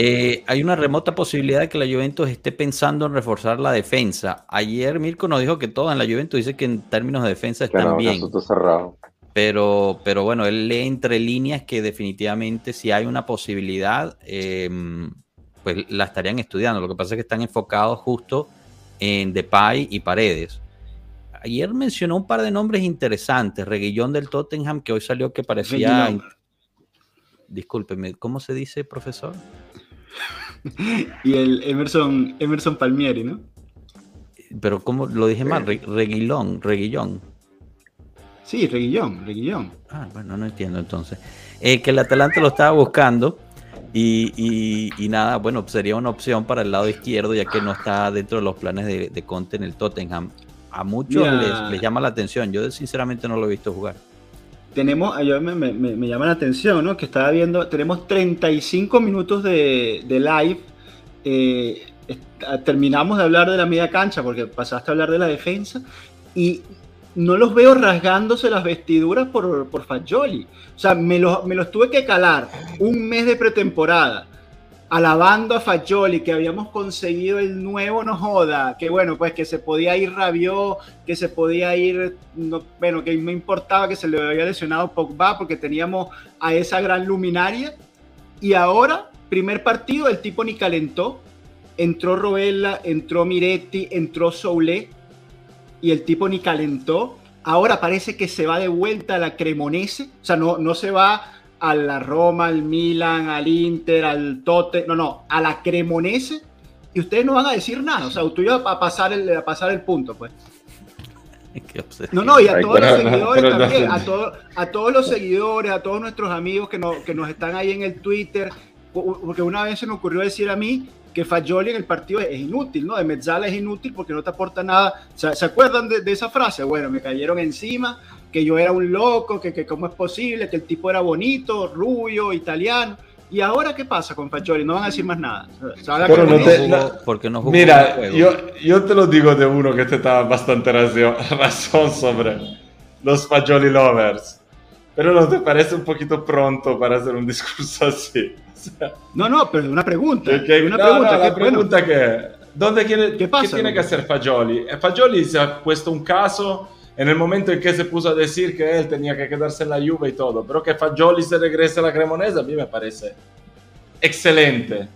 A: Eh, hay una remota posibilidad de que la Juventus esté pensando en reforzar la defensa. Ayer Mirko nos dijo que todo en la Juventus dice que en términos de defensa están bien.
C: cerrado.
A: Pero, pero bueno, él lee entre líneas que definitivamente si hay una posibilidad, eh, pues la estarían estudiando. Lo que pasa es que están enfocados justo en Depay y Paredes. Ayer mencionó un par de nombres interesantes. Reguillón del Tottenham, que hoy salió que parecía... Discúlpeme, ¿cómo se dice, profesor? [laughs]
D: Y el Emerson, Emerson Palmieri, ¿no?
A: Pero ¿cómo lo dije mal? Re- Reguilón, Reguillón.
D: Sí, Reguillón, Reguillón.
A: Ah, bueno, no entiendo entonces. Eh, que el Atalanta lo estaba buscando y, y- y nada, bueno, sería una opción para el lado izquierdo ya que no está dentro de los planes de, de Conte en el Tottenham. A muchos
D: Mira.
A: les, les llama la atención. Yo sinceramente no lo he visto jugar.
D: Tenemos, yo me, me- me- llama la atención, ¿no? Que estaba viendo, tenemos 35 minutos de, de live. eh, est- terminamos de hablar de la media cancha porque pasaste a hablar de la defensa y no los veo rasgándose las vestiduras por, por Fagioli. O sea, me los, me los tuve que calar un mes de pretemporada alabando a Fagioli que habíamos conseguido el nuevo no joda, que bueno, pues que se podía ir Rabiot, que se podía ir, no, bueno, que me importaba que se le había lesionado Pogba porque teníamos a esa gran luminaria. Y ahora, primer partido, el tipo ni calentó, entró Robella, entró Miretti, entró Soule y el tipo ni calentó. Ahora parece que se va de vuelta a la Cremonese, o sea, no, no se va a la Roma, al Milan, al Inter, al Tote, no, no, a la Cremonese y ustedes no van a decir nada, o sea, tú ibas a pasar el, a pasar el punto, pues. [laughs] No, no, y a todos los seguidores también, a, todo- a todos los seguidores, a todos nuestros amigos que, no- que nos están ahí en el Twitter, po- porque una vez se me ocurrió decir a mí que Fagioli en el partido es inútil, ¿no? De Mezzala es inútil porque no te aporta nada. ¿Se, se acuerdan de, de esa frase? Bueno, me cayeron encima, que yo era un loco, que, que cómo es posible, que el tipo era bonito, rubio, italiano. ¿Y ahora qué pasa con Fagioli? No van a decir más nada.
E: Pero no te-
A: no jugó- porque no jugó
E: Mira, yo, yo te lo digo de uno que te da bastante razón, [laughs] razón sobre los Fagioli lovers. Pero ¿no te parece un poquito pronto para hacer un discurso así? [laughs] O sea,
D: No, no, pero una pregunta.
E: que-
D: una
E: no,
D: pregunta.
E: no,
D: que,
E: la pregunta que... ¿Dónde quiere,
D: ¿Qué pasa,
E: tiene
D: no?
E: que hacer Fagioli? Eh, Fagioli se ha puesto un caso en el momento en que se puso a decir que él tenía que quedarse en la Juve y todo, pero que Fagioli se regrese a la Cremonese a mí me parece excelente.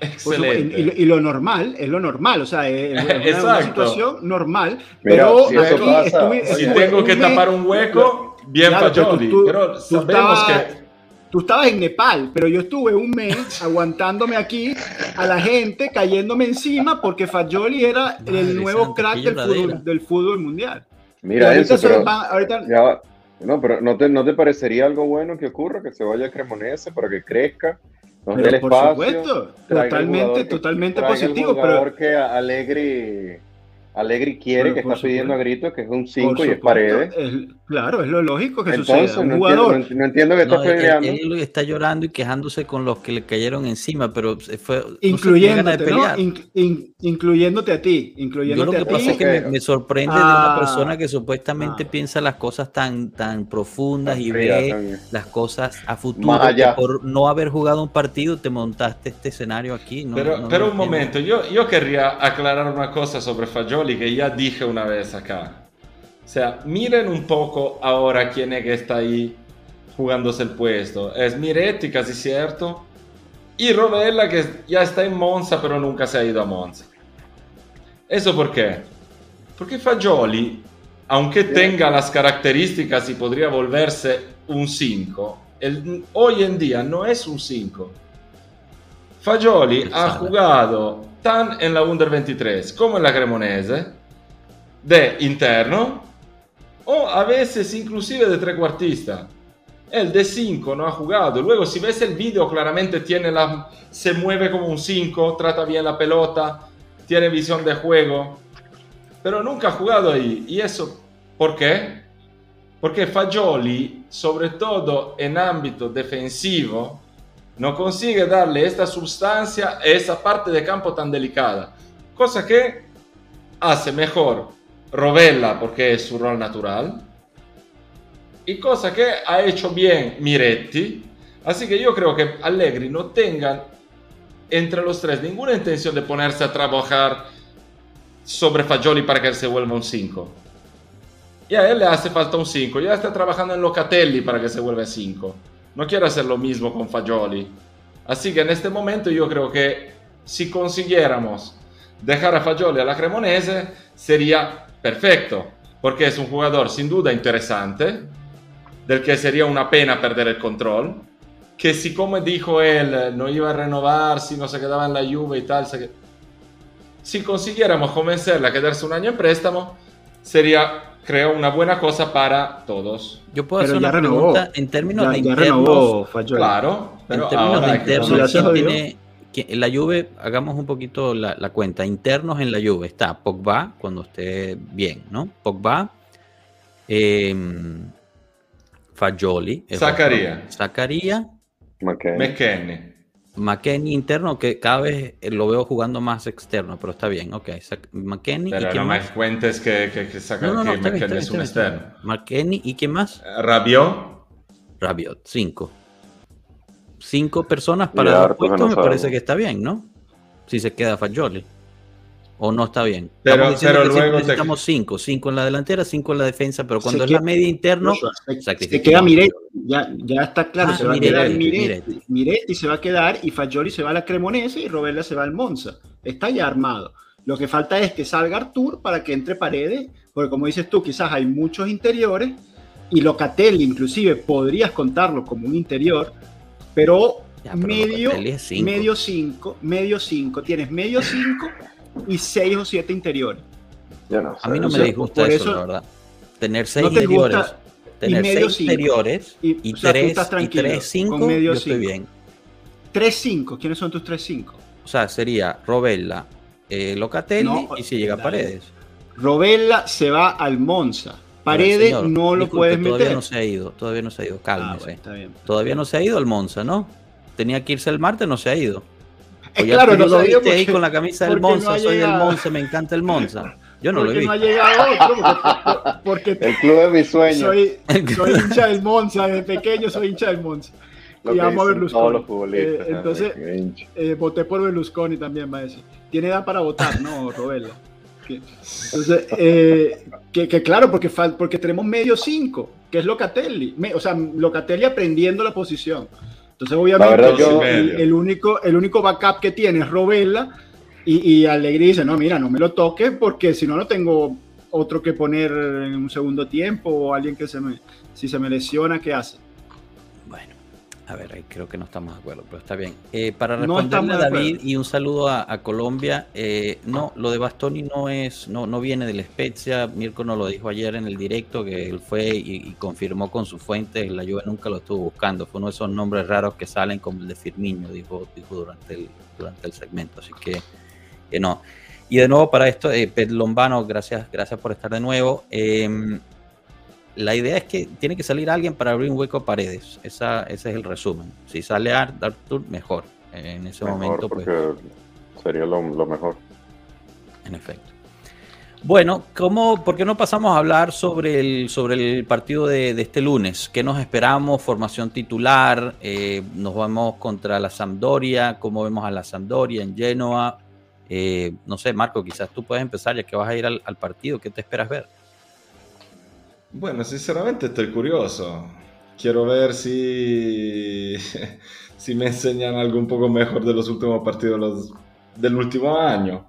E: Excelente.
D: Y, y lo- y lo normal, es lo normal, o sea, es, es una- una, situación normal.
C: Mira,
D: pero
C: si
D: aquí
C: pasa-
D: estuve-
E: si
D: estuve
E: tengo que tapar un hueco, bien
D: Claro, pero
E: Fagioli.
D: tú- tú-
E: pero
D: tú
E: sabemos
D: estabas-
E: que
D: Tú estabas en Nepal, pero yo estuve un mes [laughs] aguantándome aquí a la gente cayéndome encima porque Fagioli era
A: Madre
D: el nuevo
A: santa,
D: crack del fútbol, del fútbol mundial.
C: Mira
D: ahorita
C: eso, pero
D: van- ahorita-
C: ya va. No, pero ¿no te, ¿no te parecería algo bueno que ocurra? Que se vaya a Cremonese para que crezca, el
D: pero por
C: espacio.
D: supuesto, totalmente,
C: que-
D: totalmente
C: el
D: positivo, pero
C: que Alegri, Alegri quiere, que está pidiendo a
D: supuesto.
C: gritos, que es un
D: por
C: 5 y es
D: supuesto,
C: paredes.
D: es- claro, es lo lógico que
C: Entonces,
D: suceda. Un
C: no,
D: jugador
C: entiendo, no, no entiendo que está
A: No, él,
C: peleando.
A: él está llorando y quejándose con los que le cayeron encima, pero fue sé,
D: incluyéndote,
A: de
D: ¿no?
A: pelear.
D: In- in- incluyéndote a ti,
A: Yo lo
D: incluyéndote
A: que
D: a
A: pasa
D: ti.
A: es que me, me sorprende de
D: Ah.
A: una persona que supuestamente
D: Ah.
A: piensa las cosas tan, tan profundas y ve
C: tan-
A: las cosas a futuro.
C: Más allá.
A: que por no haber jugado un partido te montaste este escenario aquí. No,
E: Pero,
A: no
E: pero un
A: entiendo.
E: momento, yo, yo querría aclarar una cosa sobre Fagioli que ya dije una vez acá. O sea, miren un poco ahora quién es que está ahí jugándose el puesto. Es Miretti, casi cierto. Y Rovella que ya está en Monza, pero nunca se ha ido a Monza. ¿Eso por qué? Porque Fagioli, aunque tenga las características y podría volverse un 5, el- hoy en día no es un 5. Fagioli ha jugado tan en la Under 23 como en la Cremonese de interno o a veces inclusive de trecuartista. El de 5 no ha jugado. Luego, si ves el video, claramente tiene la, se mueve como un 5, trata bien la pelota, tiene visión de juego, pero nunca ha jugado ahí. ¿Y eso por qué? Porque Fagioli, sobre todo en ámbito defensivo, no consigue darle esta sustancia esa parte de campo tan delicada. Cosa que hace mejor Rovella porque es su rol natural. Y cosa que ha hecho bien Miretti. Así que yo creo que Allegri no tenga entre los tres ninguna intención de ponerse a trabajar sobre Fagioli para que se vuelva un 5. Y a él le hace falta un 5. Ya está trabajando en Locatelli para que se vuelva 5. No quiere hacer lo mismo con Fagioli. Así que en este momento yo creo que si consiguiéramos dejar a Fagioli a la Cremonese sería perfecto, porque es un jugador sin duda interesante, del que sería una pena perder el control, que si como dijo él no iba a renovar, si no se quedaba en la Juve y tal, si consiguiéramos convencerle a quedarse un año en préstamo, sería creo una buena cosa para todos.
A: Yo puedo hacer una pregunta en términos de internos.
E: claro,
A: pero en términos de internos, tiene, en la Juve, hagamos un poquito la, cuenta. Internos en la Juve está Pogba, cuando esté bien, ¿no? Pogba, eh, Fagioli,
E: Zaccaria,
A: Zaccaria,
E: McKenny.
A: McKenny interno, que cada vez lo veo jugando más externo, pero está bien, ok. McKenny
E: pero
A: y quién
E: no
A: más?
E: me cuentes que, que, que, saca, no, no, que McKenny es un externo.
A: McKenny y quién más?
E: Rabiot.
A: Rabiot, cinco cinco personas para dos puestos, me parece que está bien, ¿no? Si se queda Fagioli. O no está bien.
E: Pero, pero luego
A: necesitamos cinco, cinco en la delantera, cinco en la defensa, pero cuando es la media interno,
D: se, queda Miretti, ya, ya está claro, ah, se va a quedar Miretti, Miretti, se va a quedar y Fagioli se va a la Cremonese y Robella se va al Monza. Está ya armado. Lo que falta es que salga Artur para que entre paredes, porque como dices tú, quizás hay muchos interiores y Locatelli inclusive podrías contarlo como un interior, pero, medio, medio 5, medio 5, tienes medio 5 y 6 o 7 interiores.
A: A mí no me disgusta eso, la verdad. Tener 6 interiores. Tener 6 interiores y 3 5, yo estoy bien.
D: 3 5, ¿quiénes son tus 3 5?
A: O sea, sería Robella, eh, Locatelli no, y si llega dale. Paredes.
D: Robella se va al Monza. Paredes señor, no lo disculpe, puedes meter.
A: Todavía no se ha ido, todavía no se ha ido, cálmese. Ah, bueno, todavía no se ha ido el Monza, ¿no? Tenía que irse el martes, no se ha ido.
D: Es claro, no
A: lo viste ahí con la camisa del Monza, no soy del Monza, me encanta el Monza. Yo no
D: porque
A: lo he
D: visto. no ha llegado otro, porque, porque,
C: el club de mis sueños.
D: Soy, [laughs] soy hincha del Monza, desde pequeño soy hincha del Monza.
C: Lo y amo a Berlusconi. Eh,
D: entonces, eh, voté por Berlusconi también, decir. Tiene edad para votar, ¿no, Robela? Entonces, eh, que, que, claro, porque, porque tenemos medio 5, que es Locatelli. Me, o sea, Locatelli aprendiendo la posición. Entonces, obviamente, yo, el, el, único, el único backup que tiene es Robella. Y, y Alegría dice: No, mira, no me lo toques porque si no, no tengo otro que poner en un segundo tiempo o alguien que se me, si se me lesiona, ¿qué hace?
A: A ver, creo que no estamos de acuerdo, pero está bien. Eh, para responderle no a David y un saludo a, a Colombia, eh, no, lo de Bastoni no es, no, no viene de la Spezia. Mirko nos lo dijo ayer en el directo que él fue y, y confirmó con su fuente, la Juve nunca lo estuvo buscando. Fue uno de esos nombres raros que salen como el de Firmino, dijo, dijo durante el, durante el segmento. Así que, que no. Y de nuevo para esto, eh, Pet Lombano, gracias, gracias por estar de nuevo. Eh, la idea es que tiene que salir alguien para abrir un hueco a paredes. Esa, ese es el resumen. Si sale Arthur, mejor. En ese mejor momento, pues.
C: Sería lo, lo, mejor.
A: En efecto. Bueno, ¿cómo, ¿por qué no pasamos a hablar sobre el, sobre el partido de, de este lunes? ¿Qué nos esperamos? Formación titular, eh, nos vamos contra la Sampdoria, ¿cómo vemos a la Sampdoria en Genoa? Eh, no sé, Marco, quizás tú puedes empezar ya que vas a ir al, al partido, ¿qué te esperas ver?
E: Bueno, sinceramente estoy curioso. Quiero ver si, [laughs] si me enseñan algo un poco mejor de los últimos partidos los, del último año.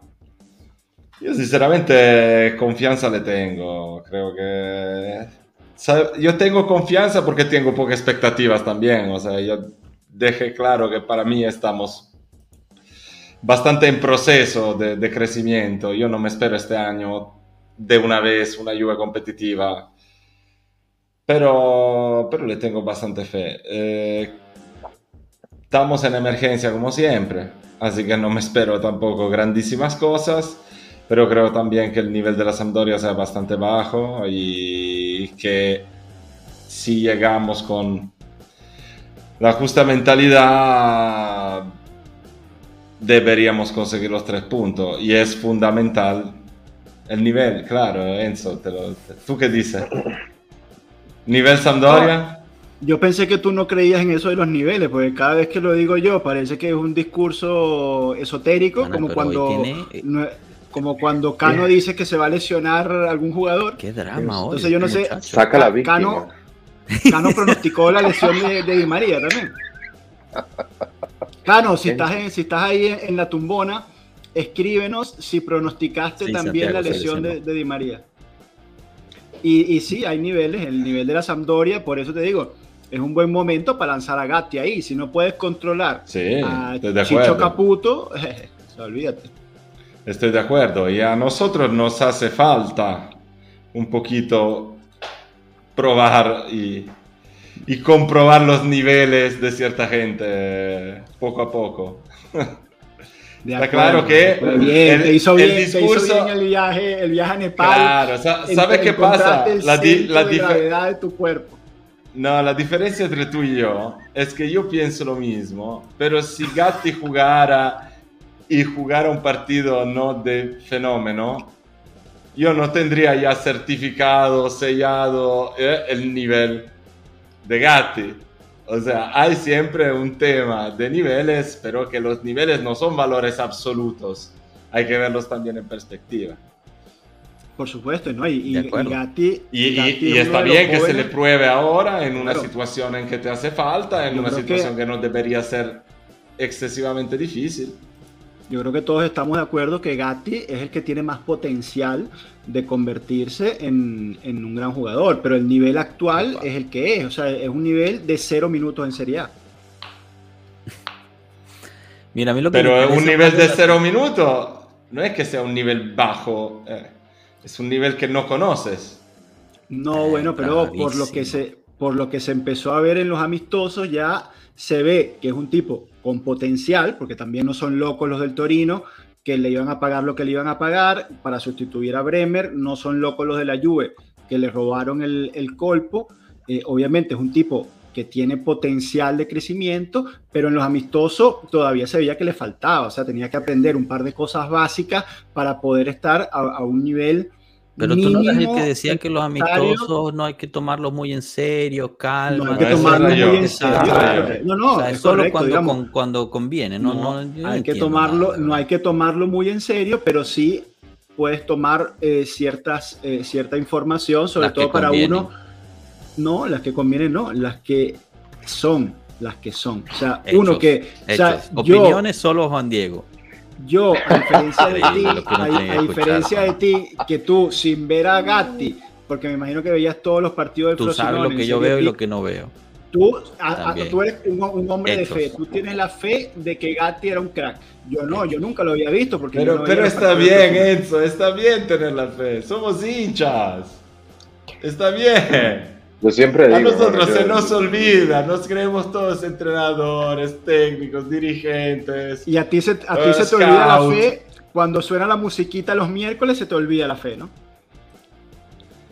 E: Yo sinceramente confianza le tengo. Creo que... Yo tengo confianza porque tengo pocas expectativas también. O sea, yo dejé claro que para mí estamos bastante en proceso de, de crecimiento. Yo no me espero este año de una vez una lluvia competitiva pero, pero le tengo bastante fe. Eh, estamos en emergencia como siempre, así que no me espero tampoco grandísimas cosas, pero creo también que el nivel de la Sampdoria sea bastante bajo y que si llegamos con la justa mentalidad deberíamos conseguir los tres puntos y es fundamental el nivel, claro, Enzo, te lo, ¿tú qué dices? Nivel Sampdoria.
D: Yo pensé que tú no creías en eso de los niveles, porque cada vez que lo digo yo parece que es un discurso esotérico,
A: Bueno,
D: como cuando
A: tiene- eh,
D: como cuando Cano dice que se va a lesionar algún jugador.
A: Qué drama hoy.
D: Entonces yo no sé-
A: muchacho.
C: Saca la víctima.
D: Cano- Cano pronosticó la lesión de, de Di María también. Cano, si estás, en- si estás ahí en, en la tumbona, escríbenos si pronosticaste
A: Sí,
D: también
A: Santiago
D: la lesión de Di María. Y, y sí, hay niveles, el nivel de la Sampdoria, por eso te digo, es un buen momento para lanzar a Gatti ahí. Si no puedes controlar
E: Sí,
D: a Chicho. Caputo, [laughs] olvídate.
E: Estoy de acuerdo. Y a nosotros nos hace falta un poquito probar y, y comprobar los niveles de cierta gente eh, poco a poco. [laughs] Está claro que
D: bien,
E: el-
D: te hizo
E: el
D: bien, te hizo
E: discurso-
D: bien el viaje, el viaje a Nepal.
E: Claro, ¿sabes qué pasa? La, di- la
D: de gravedad de tu cuerpo.
E: No, la diferencia entre tú y yo es que yo pienso lo mismo, pero si Gatti jugara y jugara un partido no de fenómeno, yo no tendría ya certificado, sellado eh, el nivel de Gatti. O sea, hay siempre un tema de niveles, pero que los niveles no son valores absolutos. Hay que verlos también en perspectiva.
D: Por supuesto, ¿no? Y, y, y Gatti,
E: Y,
D: Gatti
E: está bien que se le
D: jóvenes-
E: pruebe ahora en una
D: Claro.
E: situación en que te hace falta, en
D: Yo
E: una situación
D: que-
E: que... no debería ser excesivamente difícil.
D: Yo creo que todos estamos de acuerdo que Gatti es el que tiene más potencial de convertirse en, en un gran jugador, pero el nivel actual
A: Opa.
D: es el que es, o sea, es un nivel de cero minutos en Serie A. [laughs]
A: Mira, a mí lo que
E: Pero
A: interesa
E: un nivel de
A: la-
E: cero minutos no es que sea un nivel bajo, eh, es un nivel que no conoces.
D: No, bueno, pero por lo que se por lo que se empezó a ver en los amistosos ya se ve que es un tipo con potencial, porque también no son locos los del Torino, que le iban a pagar lo que le iban a pagar para sustituir a Bremer, no son locos los de la Juve, que le robaron el, el colpo. Eh, obviamente es un tipo que tiene potencial de crecimiento, pero en los amistosos todavía se veía que le faltaba, o sea, tenía que aprender un par de cosas básicas para poder estar a, a un nivel
A: Pero tú no eres el que decía que los amistosos no hay que tomarlos muy en serio, calma.
D: No hay que
E: No, ese
D: tomarlo
E: era yo.
D: muy en serio. No, no,
A: O sea,
D: es
A: es solo
D: correcto,
A: cuando, con- cuando conviene, no,
D: No, hay que tomarlo,
A: nada,
D: no hay que tomarlo muy en serio, pero sí puedes tomar eh, ciertas, eh, cierta información, sobre
A: Las
D: todo para
A: convienen.
D: uno. No, las que convienen, no, las que son, las que son. O sea,
A: Hechos,
D: uno que, o sea,
A: Hechos.
D: yo,
A: Opiniones solo Juan Diego.
D: Yo, a [laughs] diferencia de ti, a, diferencia de ti, que tú sin ver a Gatti, porque me imagino que veías todos los partidos del
A: Tú sabes lo que yo veo y lo que no veo.
D: Tú, a- a-
A: También.
D: tú eres un, un hombre
A: Hechos.
D: de fe, tú tienes la fe de que Gatti era un crack. Yo no, yo nunca lo había visto porque
E: Pero,
D: no
E: pero está bien, Enzo, está bien tener la fe. Somos hinchas. Está bien.
C: Yo siempre
E: A nosotros
C: bueno,
E: se
C: yo-
E: nos olvida, nos creemos todos entrenadores, técnicos, dirigentes.
D: Y a ti se, a ti se te olvida la fe cuando suena la musiquita los miércoles, se te olvida la fe, ¿no?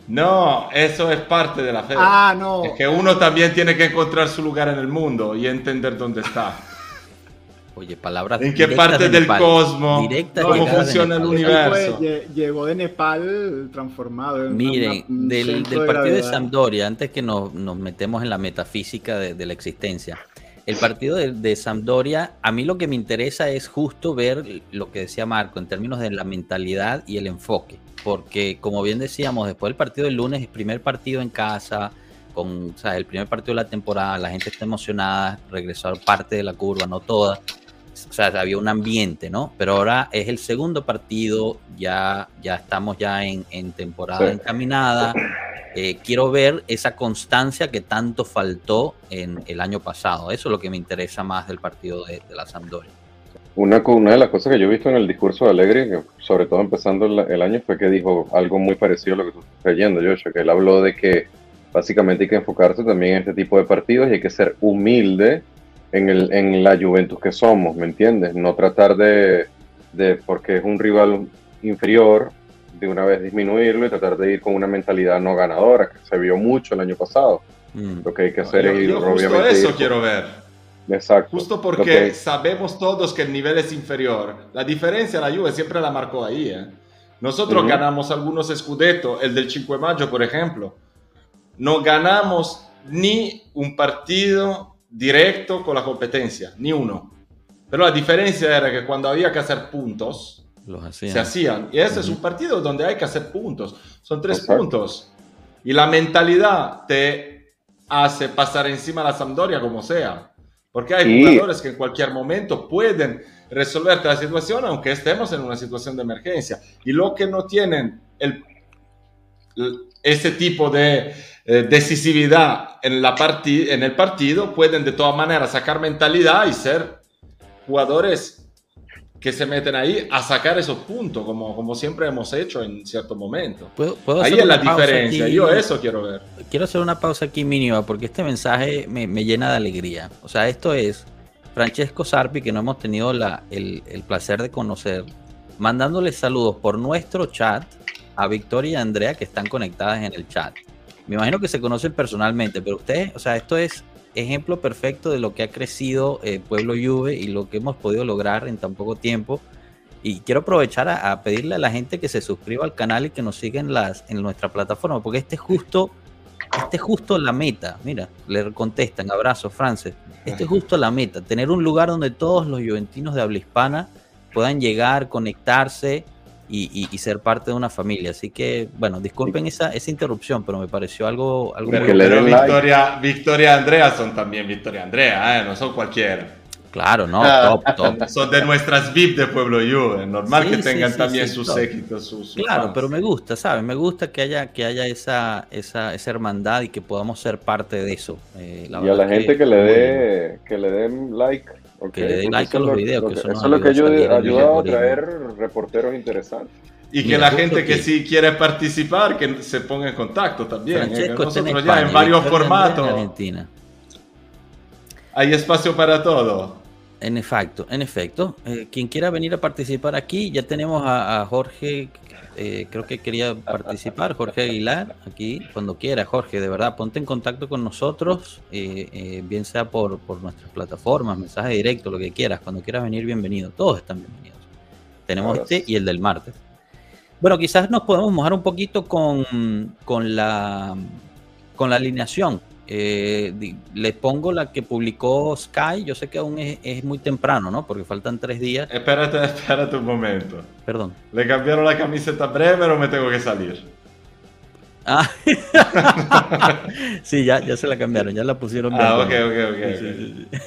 E: No, eso es parte de la fe.
D: Ah, no.
E: Es que uno también tiene que encontrar su lugar en el mundo y entender dónde está.
A: Oye, palabras.
E: ¿En qué parte
A: de
E: del
A: Nepal.
E: cosmos? ¿Cómo
A: de
E: funciona el universo?
D: De- llegó de Nepal transformado. en
A: Miren,
D: un
A: del, del partido de
D: gravedad.
A: Sampdoria, antes que nos, nos metemos en la metafísica de, de la existencia, el partido de, de Sampdoria, a mí lo que me interesa es justo ver lo que decía Marco en términos de la mentalidad y el enfoque, porque como bien decíamos, después del partido del lunes, el primer partido en casa, con, o sea, el primer partido de la temporada, la gente está emocionada, regresó parte de la curva, no toda. O sea, había un ambiente, ¿no? Pero ahora es el segundo partido, ya, ya estamos ya en, en temporada
C: Sí.
A: encaminada. Eh, quiero ver esa constancia que tanto faltó en el año pasado. Eso es lo que me interesa más del partido de, de la Sampdoria.
C: Una, una de las cosas que yo he visto en el discurso de Alegre, que sobre todo empezando el, el año, fue que dijo algo muy parecido a lo que tú estás leyendo, Joshua, que él habló de que básicamente hay que enfocarse también en este tipo de partidos y hay que ser humilde en, el, en la Juventus que somos, ¿me entiendes? No tratar de, de, porque es un rival inferior, de una vez disminuirlo y tratar de ir con una mentalidad no ganadora, que se vio mucho el año pasado.
A: Mm.
C: Lo que hay que hacer
E: Yo,
C: es ir,
E: yo justo
C: obviamente.
E: eso
C: ir-
E: quiero ver.
C: Exacto.
E: Justo porque
C: que-
E: sabemos todos que el nivel es inferior. La diferencia la Juve siempre la marcó ahí. ¿eh? Nosotros
C: Ujú.
E: ganamos algunos Scudetto, el del 5 de mayo, por ejemplo. No ganamos ni un partido directo con la competencia, ni uno. Pero la diferencia era que cuando había que hacer puntos,
A: Los hacían.
E: se hacían. Y ese es un partido donde hay que hacer puntos. Son tres puntos. Y la mentalidad te hace pasar encima a la Sampdoria como sea. Porque hay
C: Sí.
E: jugadores que en cualquier momento pueden resolverte la situación, aunque estemos en una situación de emergencia. Y lo que no tienen el, el- ese tipo de eh, decisividad en, la en el partido, pueden de todas maneras sacar mentalidad y ser jugadores que se meten ahí a sacar esos puntos, como, como siempre hemos hecho en cierto momento.
A: ¿Puedo, puedo
E: Ahí es la diferencia.
A: aquí?
E: Yo eso quiero ver.
A: Quiero hacer una pausa aquí mínima porque este mensaje me, me llena de alegría. O sea, esto es Francesco Sarpi, que no hemos tenido la- el, el placer de conocer, mandándole saludos por nuestro chat a Victoria y a Andrea que están conectadas en el chat. Me imagino que se conocen personalmente, pero ustedes, o sea, esto es ejemplo perfecto de lo que ha crecido eh, Pueblo Juve y lo que hemos podido lograr en tan poco tiempo. Y quiero aprovechar a, pedirle a la gente que se suscriba al canal y que nos siga en, las, en nuestra plataforma, porque este es justo, este es justo la meta. Mira, le contestan, abrazo, Frances. Este es justo la meta, tener un lugar donde todos los juventinos de habla hispana puedan llegar, conectarse y, y- y ser parte de una familia. Así que, bueno, disculpen esa, esa interrupción, pero me pareció algo, algo
E: Pero,
A: muy
C: le.
E: Victoria, Victoria Andrea son también Victoria Andrea, ¿eh? no son cualquiera.
A: Claro, no,
C: Ah.
A: top, top. [laughs]
E: Son de nuestras VIP de Pueblo Juve. Normal
A: Sí,
E: que tengan
A: sí,
E: también
A: sí,
E: sus
A: top.
E: séquitos, sus, sus
A: Claro,
E: fans.
A: pero me gusta, ¿sabes? Me gusta que haya, que haya esa, esa, esa hermandad y que podamos ser parte de eso. Eh,
C: Y a la gente que le dé que le den like. Ok,
A: Que le den like a los
C: lo-
A: videos,
C: lo
A: que
C: que-
A: eso
C: eso es lo que
A: salir
C: ayuda,
A: en
C: ayuda a traer reporteros interesantes.
E: Y que
A: Mira,
E: la gente que sí quiere participar, que se ponga en contacto también. ¿eh?
A: Francesco en
E: nosotros
A: España,
E: ya en varios
A: en
E: formatos
A: Argentina.
E: hay espacio para todo.
A: En efecto, en efecto. Eh, quien quiera venir a participar aquí, ya tenemos a, a Jorge, eh, creo que quería participar, Jorge Aguilar, aquí, cuando quiera, Jorge, de verdad, ponte en contacto con nosotros, eh, eh, bien sea por, por nuestras plataformas, mensaje directo, lo que quieras, cuando quieras venir, bienvenido, todos están bienvenidos. Tenemos este y el del martes. Bueno, quizás nos podemos mojar un poquito con, con la con la alineación. Eh, les pongo la que publicó Sky. Yo sé que aún es, es muy temprano, ¿no? Porque faltan tres días.
E: Espérate, [laughs] espérate un momento.
A: Perdón.
E: ¿Le cambiaron la camiseta breve o me tengo que salir?
A: Ah. [laughs] sí, ya, ya se la cambiaron, ya la pusieron. bien
E: Ah, ok, ok, ok.
A: Sí,
E: ok.
A: sí, sí, sí.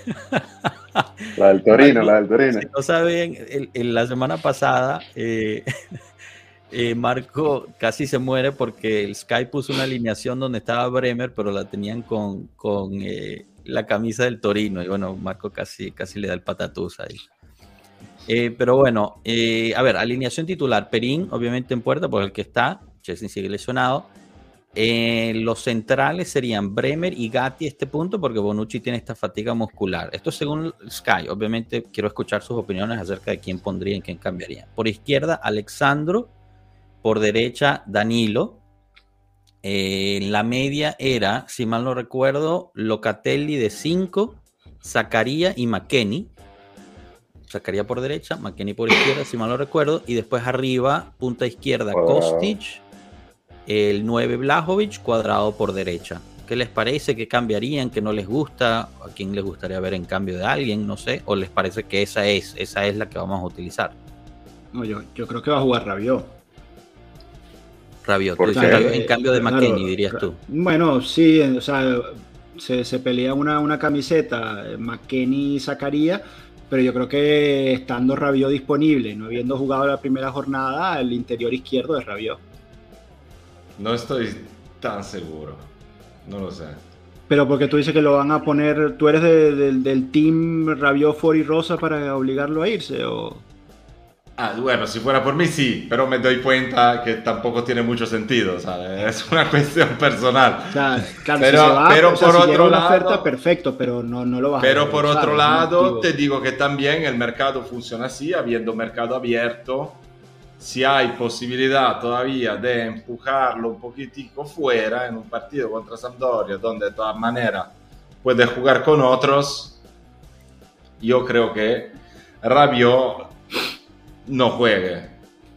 C: La del Torino, la del Torino.
A: Si no saben, el- el- la semana pasada eh, [laughs] eh, Marco casi se muere porque el Sky puso una alineación donde estaba Bremer, pero la tenían con, con eh, la camisa del Torino. Y bueno, Marco casi, casi le da el patatús ahí. Eh, pero bueno, eh, a ver, alineación titular. Perín, obviamente en puerta, por el que está. Chesney sigue lesionado. Los centrales serían Bremer y Gatti a este punto porque Bonucci tiene esta fatiga muscular. Esto según Sky. Obviamente quiero escuchar sus opiniones acerca de quién pondría y quién cambiaría. Por izquierda, Alexandro. Por derecha, Danilo. Eh, la media era, si mal no recuerdo, Locatelli de 5, Zacaría y McKenny. Zacaría por derecha, McKenny por izquierda, si mal no recuerdo. Y después arriba, punta izquierda. Kostic. El 9 Blajovic, cuadrado por derecha. ¿Qué les parece? ¿Qué cambiarían? ¿Qué no les gusta? ¿A quién les gustaría ver en cambio de alguien? No sé. ¿O les parece que esa es, esa es la que vamos a utilizar?
D: No, yo, yo creo que va a jugar Rabiot.
A: Rabiot. En cambio de
D: Claro,
A: McKenny, dirías tú.
D: Bueno, sí, o sea, se, se pelea una, una camiseta, eh, McKenny y Zacaría, pero yo creo que estando Rabiot disponible, no habiendo jugado la primera jornada, el interior izquierdo es Rabiot.
E: No estoy tan seguro. No lo sé.
D: Pero porque tú dices que lo van a poner, tú eres de- del- del team Rabiot, Fori y Rosa para obligarlo a irse o...
E: Ah, bueno, si fuera por mí sí, pero me doy cuenta que tampoco tiene mucho sentido, ¿sabes? [laughs] Es una cuestión personal.
D: O sea, claro,
E: Pero-
D: si se va,
E: pero
D: o sea,
E: por
D: si
E: otro
D: una
E: lado-
D: oferta, perfecto, pero no, no lo vas a
E: Pero por
D: usar,
E: otro lado, te digo que también el mercado funciona así, habiendo mercado abierto, si hay posibilidad todavía de empujarlo un poquitico fuera en un partido contra Sampdoria, donde de todas maneras puede jugar con otros, yo creo que Rabiot no juegue.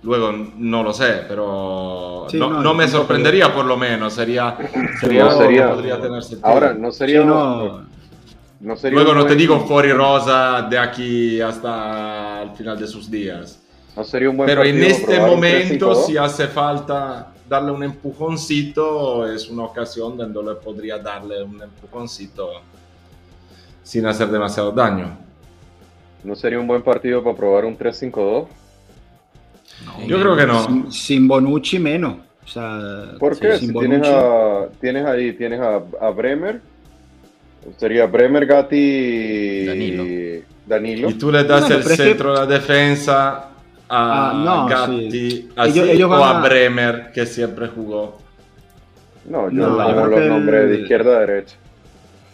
E: Luego no lo sé, pero
D: Sí,
E: no,
D: no,
E: no me sorprendería por lo menos. Sería, sería
C: No
E: algo que
C: sería-
E: podría tener sentido.
C: Ahora, no sería.
D: Sí, no,
C: no sería
E: Luego no te digo Fori Rosa de aquí hasta el final de sus días.
C: No sería un buen
E: Pero en este momento,
C: 3-5-2.
E: si hace falta darle un empujoncito, es una ocasión donde le podría darle un empujoncito sin hacer demasiado daño.
C: ¿No sería un buen partido para probar un 3-5-2?
E: Yo creo que no.
D: sin, sin Bonucci menos. O sea,
C: ¿Por qué?
D: sin
C: Si tienes, a, tienes ahí, tienes a, a Bremer, sería Bremer, Gatti,
A: Danilo.
C: Danilo.
E: Y tú le das el
D: que-
E: centro de la defensa a
D: Ah, no,
E: Gatti
D: sí.
E: así,
D: Ellos- ellos
E: o a
D: a-
E: Bremer, que siempre jugó.
C: No, yo
D: No,
C: no, los
D: que
C: nombres de izquierda a derecha.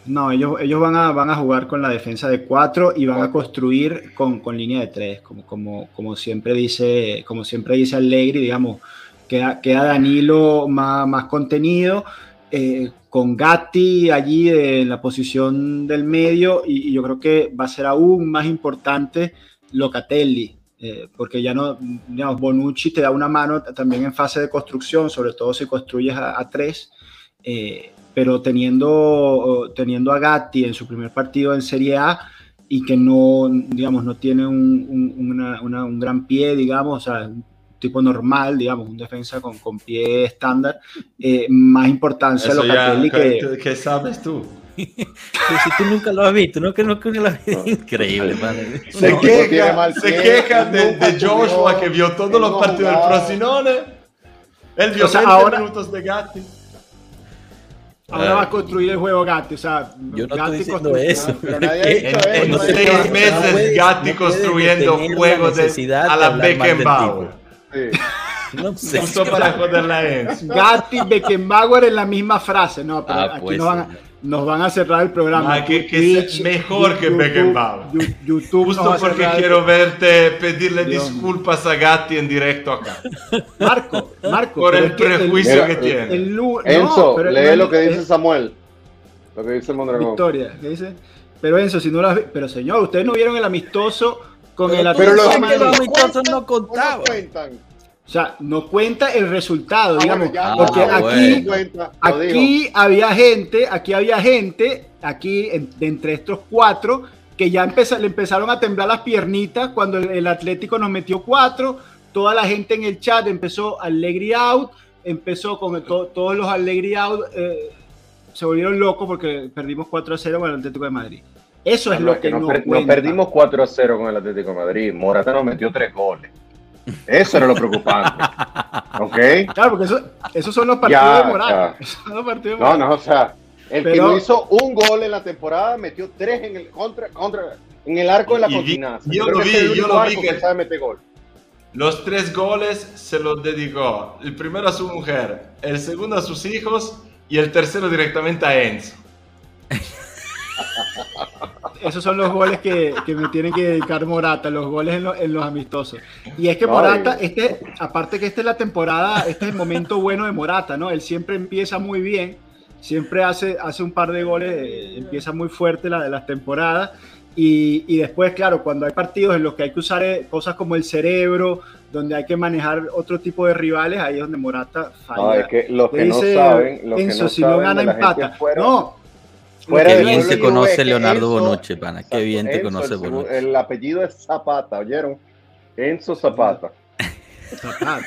D: No, ellos, ellos van, a, van a jugar con la defensa de 4 y van a construir con, con línea de 3, como, como, como siempre dice, como siempre dice Allegri, digamos, queda, queda Danilo más, más contenido, eh, con Gatti allí en la posición del medio, y, yo creo que va a ser aún más importante Locatelli, eh, porque ya no, digamos, Bonucci te da una mano también en fase de construcción, sobre todo si construyes a, a tres, eh, pero teniendo, teniendo a Gatti en su primer partido en Serie A y que no, digamos, no tiene un, un- una- una- un gran pie, digamos, o sea, un tipo normal, digamos, un defensa con, con pie estándar, eh, más importancia a
E: Eso ya,
D: Locatelli que...
E: ¿qué, sabes tú?
A: Pero si tú nunca lo has visto, ¿no? Que nunca lo has visto. Increíble, madre.
E: Se
C: No,
E: queja, se queja de, de Joshua que vio todos los
C: no
E: partidos del. Frosinone. Él vio
D: O sea,
E: 20
D: ahora-
E: minutos de Gatti.
D: Ahora va a construir el juego Gatti, o sea,
A: Yo no
D: Gatti
A: estoy diciendo eso.
C: pero nadie ha
A: Que-
C: dicho eso,
E: En
A: no
E: seis meses
A: no
E: Gatti
A: no
E: construyendo
A: la
E: juegos de, a la Beckenbauer.
C: Sí. [laughs]
A: No sé.
E: Justo para joderle a Enzo.
D: Gatti, Beckenbauer en la misma frase, no, pero
A: Ah,
D: aquí
A: pues,
D: nos, van a, nos van a cerrar el programa.
E: Ah, que- que
D: Twitch,
E: mejor que
D: YouTube,
E: Beckenbauer.
D: YouTube va
E: Justo porque quiero verte pedirle
D: Dios
E: disculpas a Gatti en directo acá. [laughs]
D: Marco, Marco.
E: Por el
D: que
E: prejuicio que tiene.
D: el lu- no,
C: Enzo,
D: pero
C: lee
D: no es-
C: lo que dice Samuel. Lo que dice Mondragón.
D: Victoria, ¿qué dice? Pero Enzo, si no lo has vi- pero señor, ustedes no vieron el amistoso con el
A: Pero
D: Atlético
C: los
A: amistosos no contaban.
C: No cuentan.
D: O sea, no cuenta el resultado,
C: Ah,
D: digamos,
C: bueno, ya,
D: porque
A: ah,
D: aquí, había gente, aquí había gente, aquí en- de entre estos cuatro, que ya empeza- le empezaron a temblar las piernitas cuando el, el Atlético nos metió cuatro, toda la gente en el chat empezó Allegri out, empezó con to- todos los Allegri out, eh, se volvieron locos porque perdimos 4 a 0 con el Atlético de Madrid. Eso es
C: No,
D: lo
C: es
D: que,
C: que nos,
D: no
C: per- perdimos 4 a 0 con el Atlético de Madrid. Morata nos metió 3 goles. Eso era lo preocupante. [laughs] ¿Ok?
D: Claro, porque eso- esos son los partidos
C: Ya,
D: de. [laughs] Esos son los partidos
C: No, no, o sea, el que
D: Pero-
C: no hizo un gol en la temporada metió 3 en el contra, contra en el arco de la
E: vi-
C: continancia.
E: yo lo
C: que
E: vi,
C: es el
E: yo
C: único
E: lo vi que-
C: que sabe meter gol.
E: Los tres goles se los dedicó. El primero a su mujer, el segundo a sus hijos y el tercero directamente a Enzo. [laughs]
D: Esos son los goles que, que me tienen que dedicar Morata, los goles en, lo- en los amistosos. Y es que
C: No,
D: Morata, este, aparte que esta es la temporada, este es el momento bueno de Morata, ¿no? Él siempre empieza muy bien, siempre hace, hace un par de goles, eh, empieza muy fuerte la de las temporadas. Y, y después, claro, cuando hay partidos en los que hay que usar eh, cosas como el cerebro, donde hay que manejar otro tipo de rivales, ahí es donde Morata falla.
C: No, es que los que
D: Le
C: no
D: dice
C: saben, los
D: Enzo,
C: que no
D: si no
C: saben
D: gana,
C: la gente
D: empata. no,
C: fuera
A: Qué bien
C: Juve,
A: conoce Leonardo
C: Enzo-
A: Bonucci, pana. Qué bien te conoce
C: el,
A: Bonucci.
C: el apellido es Zapata, ¿oyeron? Enzo Zapata.
D: Zapata.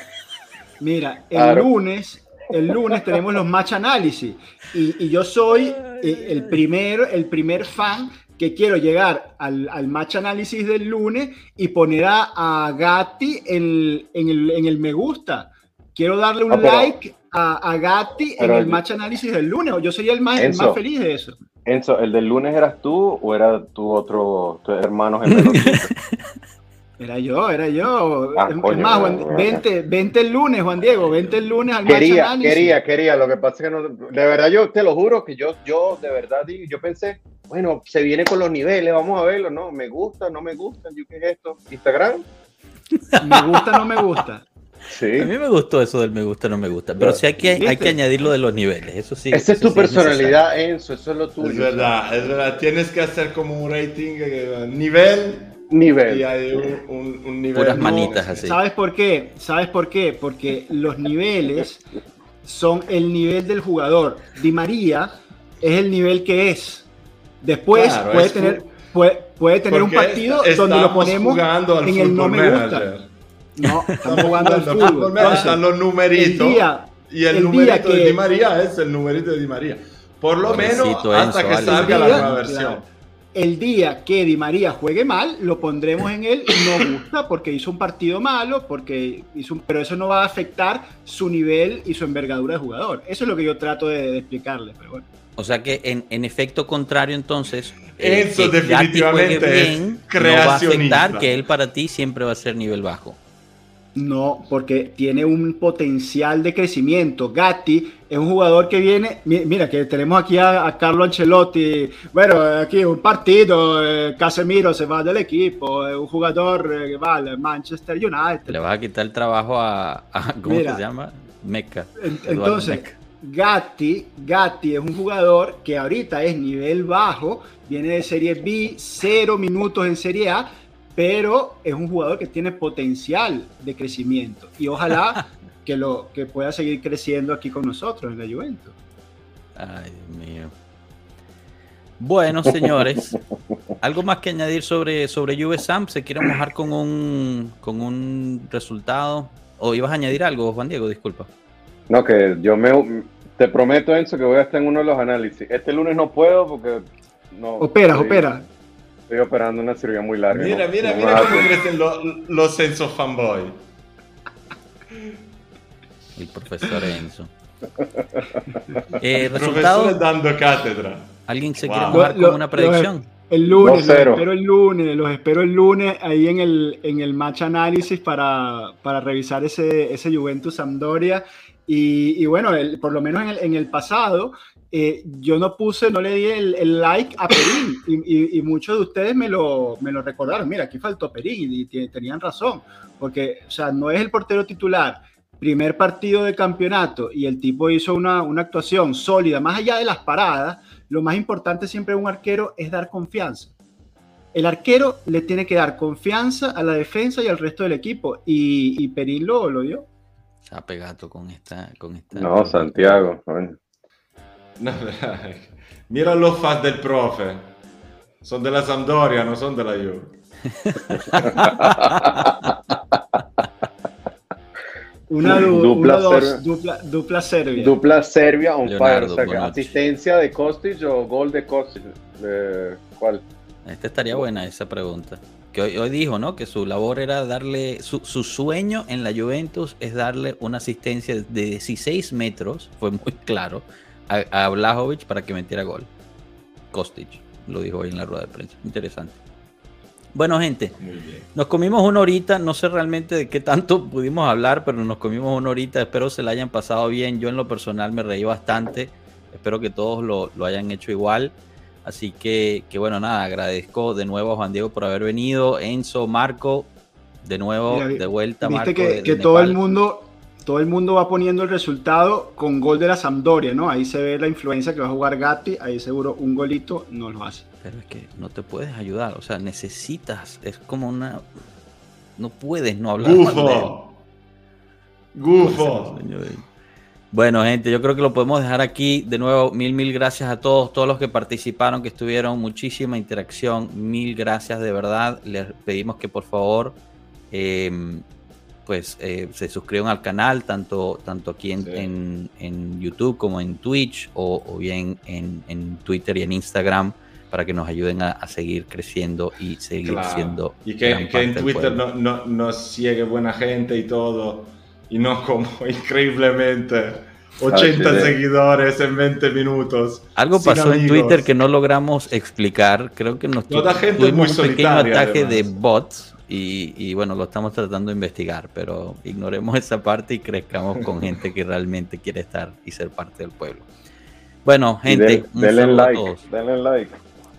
D: Mira, el
C: Claro.
D: lunes, el lunes tenemos los match análisis y, y yo soy eh, el primer, el primer fan que quiero llegar al, al match análisis del lunes y poner a, a Gatti en, en el, en el me gusta. Quiero darle un
C: Ah, pero-
D: like a, a Gatti en el match análisis del lunes. Yo sería el más, el más feliz de eso.
C: Enzo, ¿el del lunes eras tú o era tu otro tu hermano gemelo? [laughs]
D: Era yo, era yo.
C: Ah,
D: es,
C: coño,
D: más, Juan- vente, vente el lunes, Juan Diego, vente el lunes al match
C: quería, quería, quería. Lo que pasa es que no. De verdad, yo te lo juro que yo, yo de verdad yo pensé, bueno, se viene con los niveles, vamos a verlo, ¿no? Me gusta, no me gusta, yo qué es esto, Instagram.
D: Me gusta, no me gusta.
C: Sí.
A: A mí me gustó eso del me gusta, no me gusta. Pero sí hay que, hay que añadir lo de los niveles. Eso sí.
C: Esa es tu
A: sí
C: personalidad, Enzo, eso es lo tuyo.
E: Es verdad, es verdad. Tienes que hacer como un rating, eh, nivel
C: Nivel.
E: Y hay un, un- un nivel.
A: Puras
E: no-
A: manitas así.
D: ¿Sabes por qué? ¿Sabes por qué? Porque los niveles son el nivel del jugador. Di María es el nivel que es. Después
E: Claro,
D: puede,
E: es
D: tener, puede, puede tener un partido donde lo ponemos
E: jugando al
D: en el no me gusta. No, estamos jugando al fútbol. Entonces,
E: están los numeritos.
D: el día,
E: y el,
D: el
E: numerito de Di María es el numerito de Di María. Por lo
A: Pobrecito
E: menos hasta
A: Enzo,
E: que salga la nueva versión.
D: claro. el día que Di María juegue mal, lo pondremos en él no gusta porque hizo un partido malo, porque hizo un- pero eso no va a afectar su nivel y su envergadura de jugador. Eso es lo que yo trato de, de explicarle, pero bueno.
A: O sea que en, en efecto contrario, entonces, el
E: Eso definitivamente
A: juegue
E: es
A: bien no va a
E: creacionista.
A: afectar que él para ti siempre va a ser nivel bajo.
D: No, porque tiene un potencial de crecimiento. Gatti es un jugador que viene, mi- mira que tenemos aquí a, a Carlo Ancelotti, bueno, aquí un partido, eh, Casemiro se va del equipo, es un jugador eh, que va al Manchester United.
A: Le vas a quitar el trabajo a, a- ¿cómo
D: Mira.
A: se llama? Eduardo
D: Entonces. Gatti, Gatti es un jugador que ahorita es nivel bajo, viene de Serie B, cero minutos en Serie A, pero es un jugador que tiene potencial de crecimiento y ojalá [laughs] que, lo, que pueda seguir creciendo aquí con nosotros en la Juventus.
A: Ay, Dios mío. Bueno, señores, algo más que añadir sobre, sobre Juve Sam. ¿Se quiere mojar con un, con un resultado? ¿O ibas a añadir algo, Juan Diego? Disculpa.
C: No, que yo me te prometo, Enzo, que voy a estar en uno de los análisis. Este lunes no puedo porque no.
D: Operas,
C: estoy-
D: opera.
C: Estoy operando una cirugía muy larga.
E: Mira,
C: no-
E: mira,
C: no
E: mira cómo crecen los, los Enzo fanboy.
A: El profesor Enzo. [laughs] Eh, ¿Resultado?
E: dando cátedra.
A: ¿Alguien se
E: Wow.
A: quiere
D: Lo-
A: con una predicción?
D: El lunes, los
C: 2-0.
D: espero el lunes, los espero el lunes ahí en el, en el match análisis para, para revisar ese, ese Juventus Sampdoria. Y, y bueno, el- por lo menos en el, en el pasado, eh, yo no puse, no le di el, el like a Perín. Y, y- y muchos de ustedes me lo, me lo recordaron. Mira, aquí faltó Perín y, tenían razón. Porque, o sea, no es el portero titular. Primer partido de campeonato y el tipo hizo una, una actuación sólida, más allá de las paradas lo más importante siempre de un arquero es dar confianza. El arquero le tiene que dar confianza a la defensa y al resto del equipo. Y, y Perín lo, lo dio.
A: Se ha pegado con esta, con esta.
C: No, Santiago. coño.
E: No, mira los fans del profe. Son de la Sampdoria, no son de la Juve. [laughs]
D: Una, du-
C: Dupla
D: una, dos,
C: Serbia.
D: dupla, dupla Serbia.
C: Dupla Serbia
A: Leonardo
C: fire. O sea, asistencia de Kostic o gol de Kostic. Eh, ¿Cuál?
A: Esta estaría buena esa pregunta. Que hoy, hoy dijo, ¿no? Que su labor era darle, su, su sueño en la Juventus es darle una asistencia de 16 metros, fue muy claro, a, a Vlahovic para que metiera gol. Kostic, lo dijo hoy en la rueda de prensa. Interesante. Bueno, gente,
E: Muy bien.
A: nos comimos una horita, no sé realmente de qué tanto pudimos hablar, pero nos comimos una horita, espero se la hayan pasado bien, yo en lo personal me reí bastante, espero que todos lo, lo hayan hecho igual, así que, que bueno, nada, agradezco de nuevo a Juan Diego por haber venido, Enzo, Marco, de nuevo,
D: Mira,
A: de vuelta,
D: Viste
A: Marco.
D: que,
A: de- de
D: que todo el mundo todo el mundo va poniendo el resultado con gol de la Sampdoria, ¿no? Ahí se ve la influencia que va a jugar Gatti, ahí seguro un golito no lo hace.
A: Pero es que no te puedes ayudar, o sea, necesitas, es como una... No puedes no hablar mal de él.
E: Gufo. Gufo.
A: Bueno, gente, yo creo que lo podemos dejar aquí. De nuevo, mil, mil gracias a todos, todos los que participaron, que estuvieron, muchísima interacción. Mil gracias de verdad. Les pedimos que por favor, eh, pues eh, se suscriban al canal, tanto, tanto aquí en,
E: Sí.
A: en- en YouTube como en Twitch o, o bien en, en Twitter y en Instagram para que nos ayuden a, a seguir creciendo y seguir
E: Claro.
A: siendo
E: Y que, en Twitter no, no, nos sigue buena gente y todo. Y no como [laughs] increíblemente 80
C: Así es.
E: seguidores en 20 minutos.
A: Algo pasó en. Twitter que no logramos explicar. Creo que nos
E: Toda gente
A: tuvimos
E: muy
A: un pequeño ataque
E: además.
A: de bots y, y bueno, lo estamos tratando de investigar, pero ignoremos [laughs] esa parte y crezcamos con gente que realmente quiere estar y ser parte del pueblo. Bueno, gente,
C: den-
A: un
C: denle
A: a
C: like.
A: todos.
C: Denle like.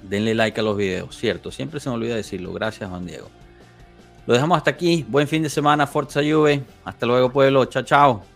A: Denle like a los videos, cierto. Siempre se me olvida decirlo. Gracias, Juan Diego. Lo dejamos hasta aquí. Buen fin de semana, Forza Juve. Hasta luego, pueblo. Chao, chao.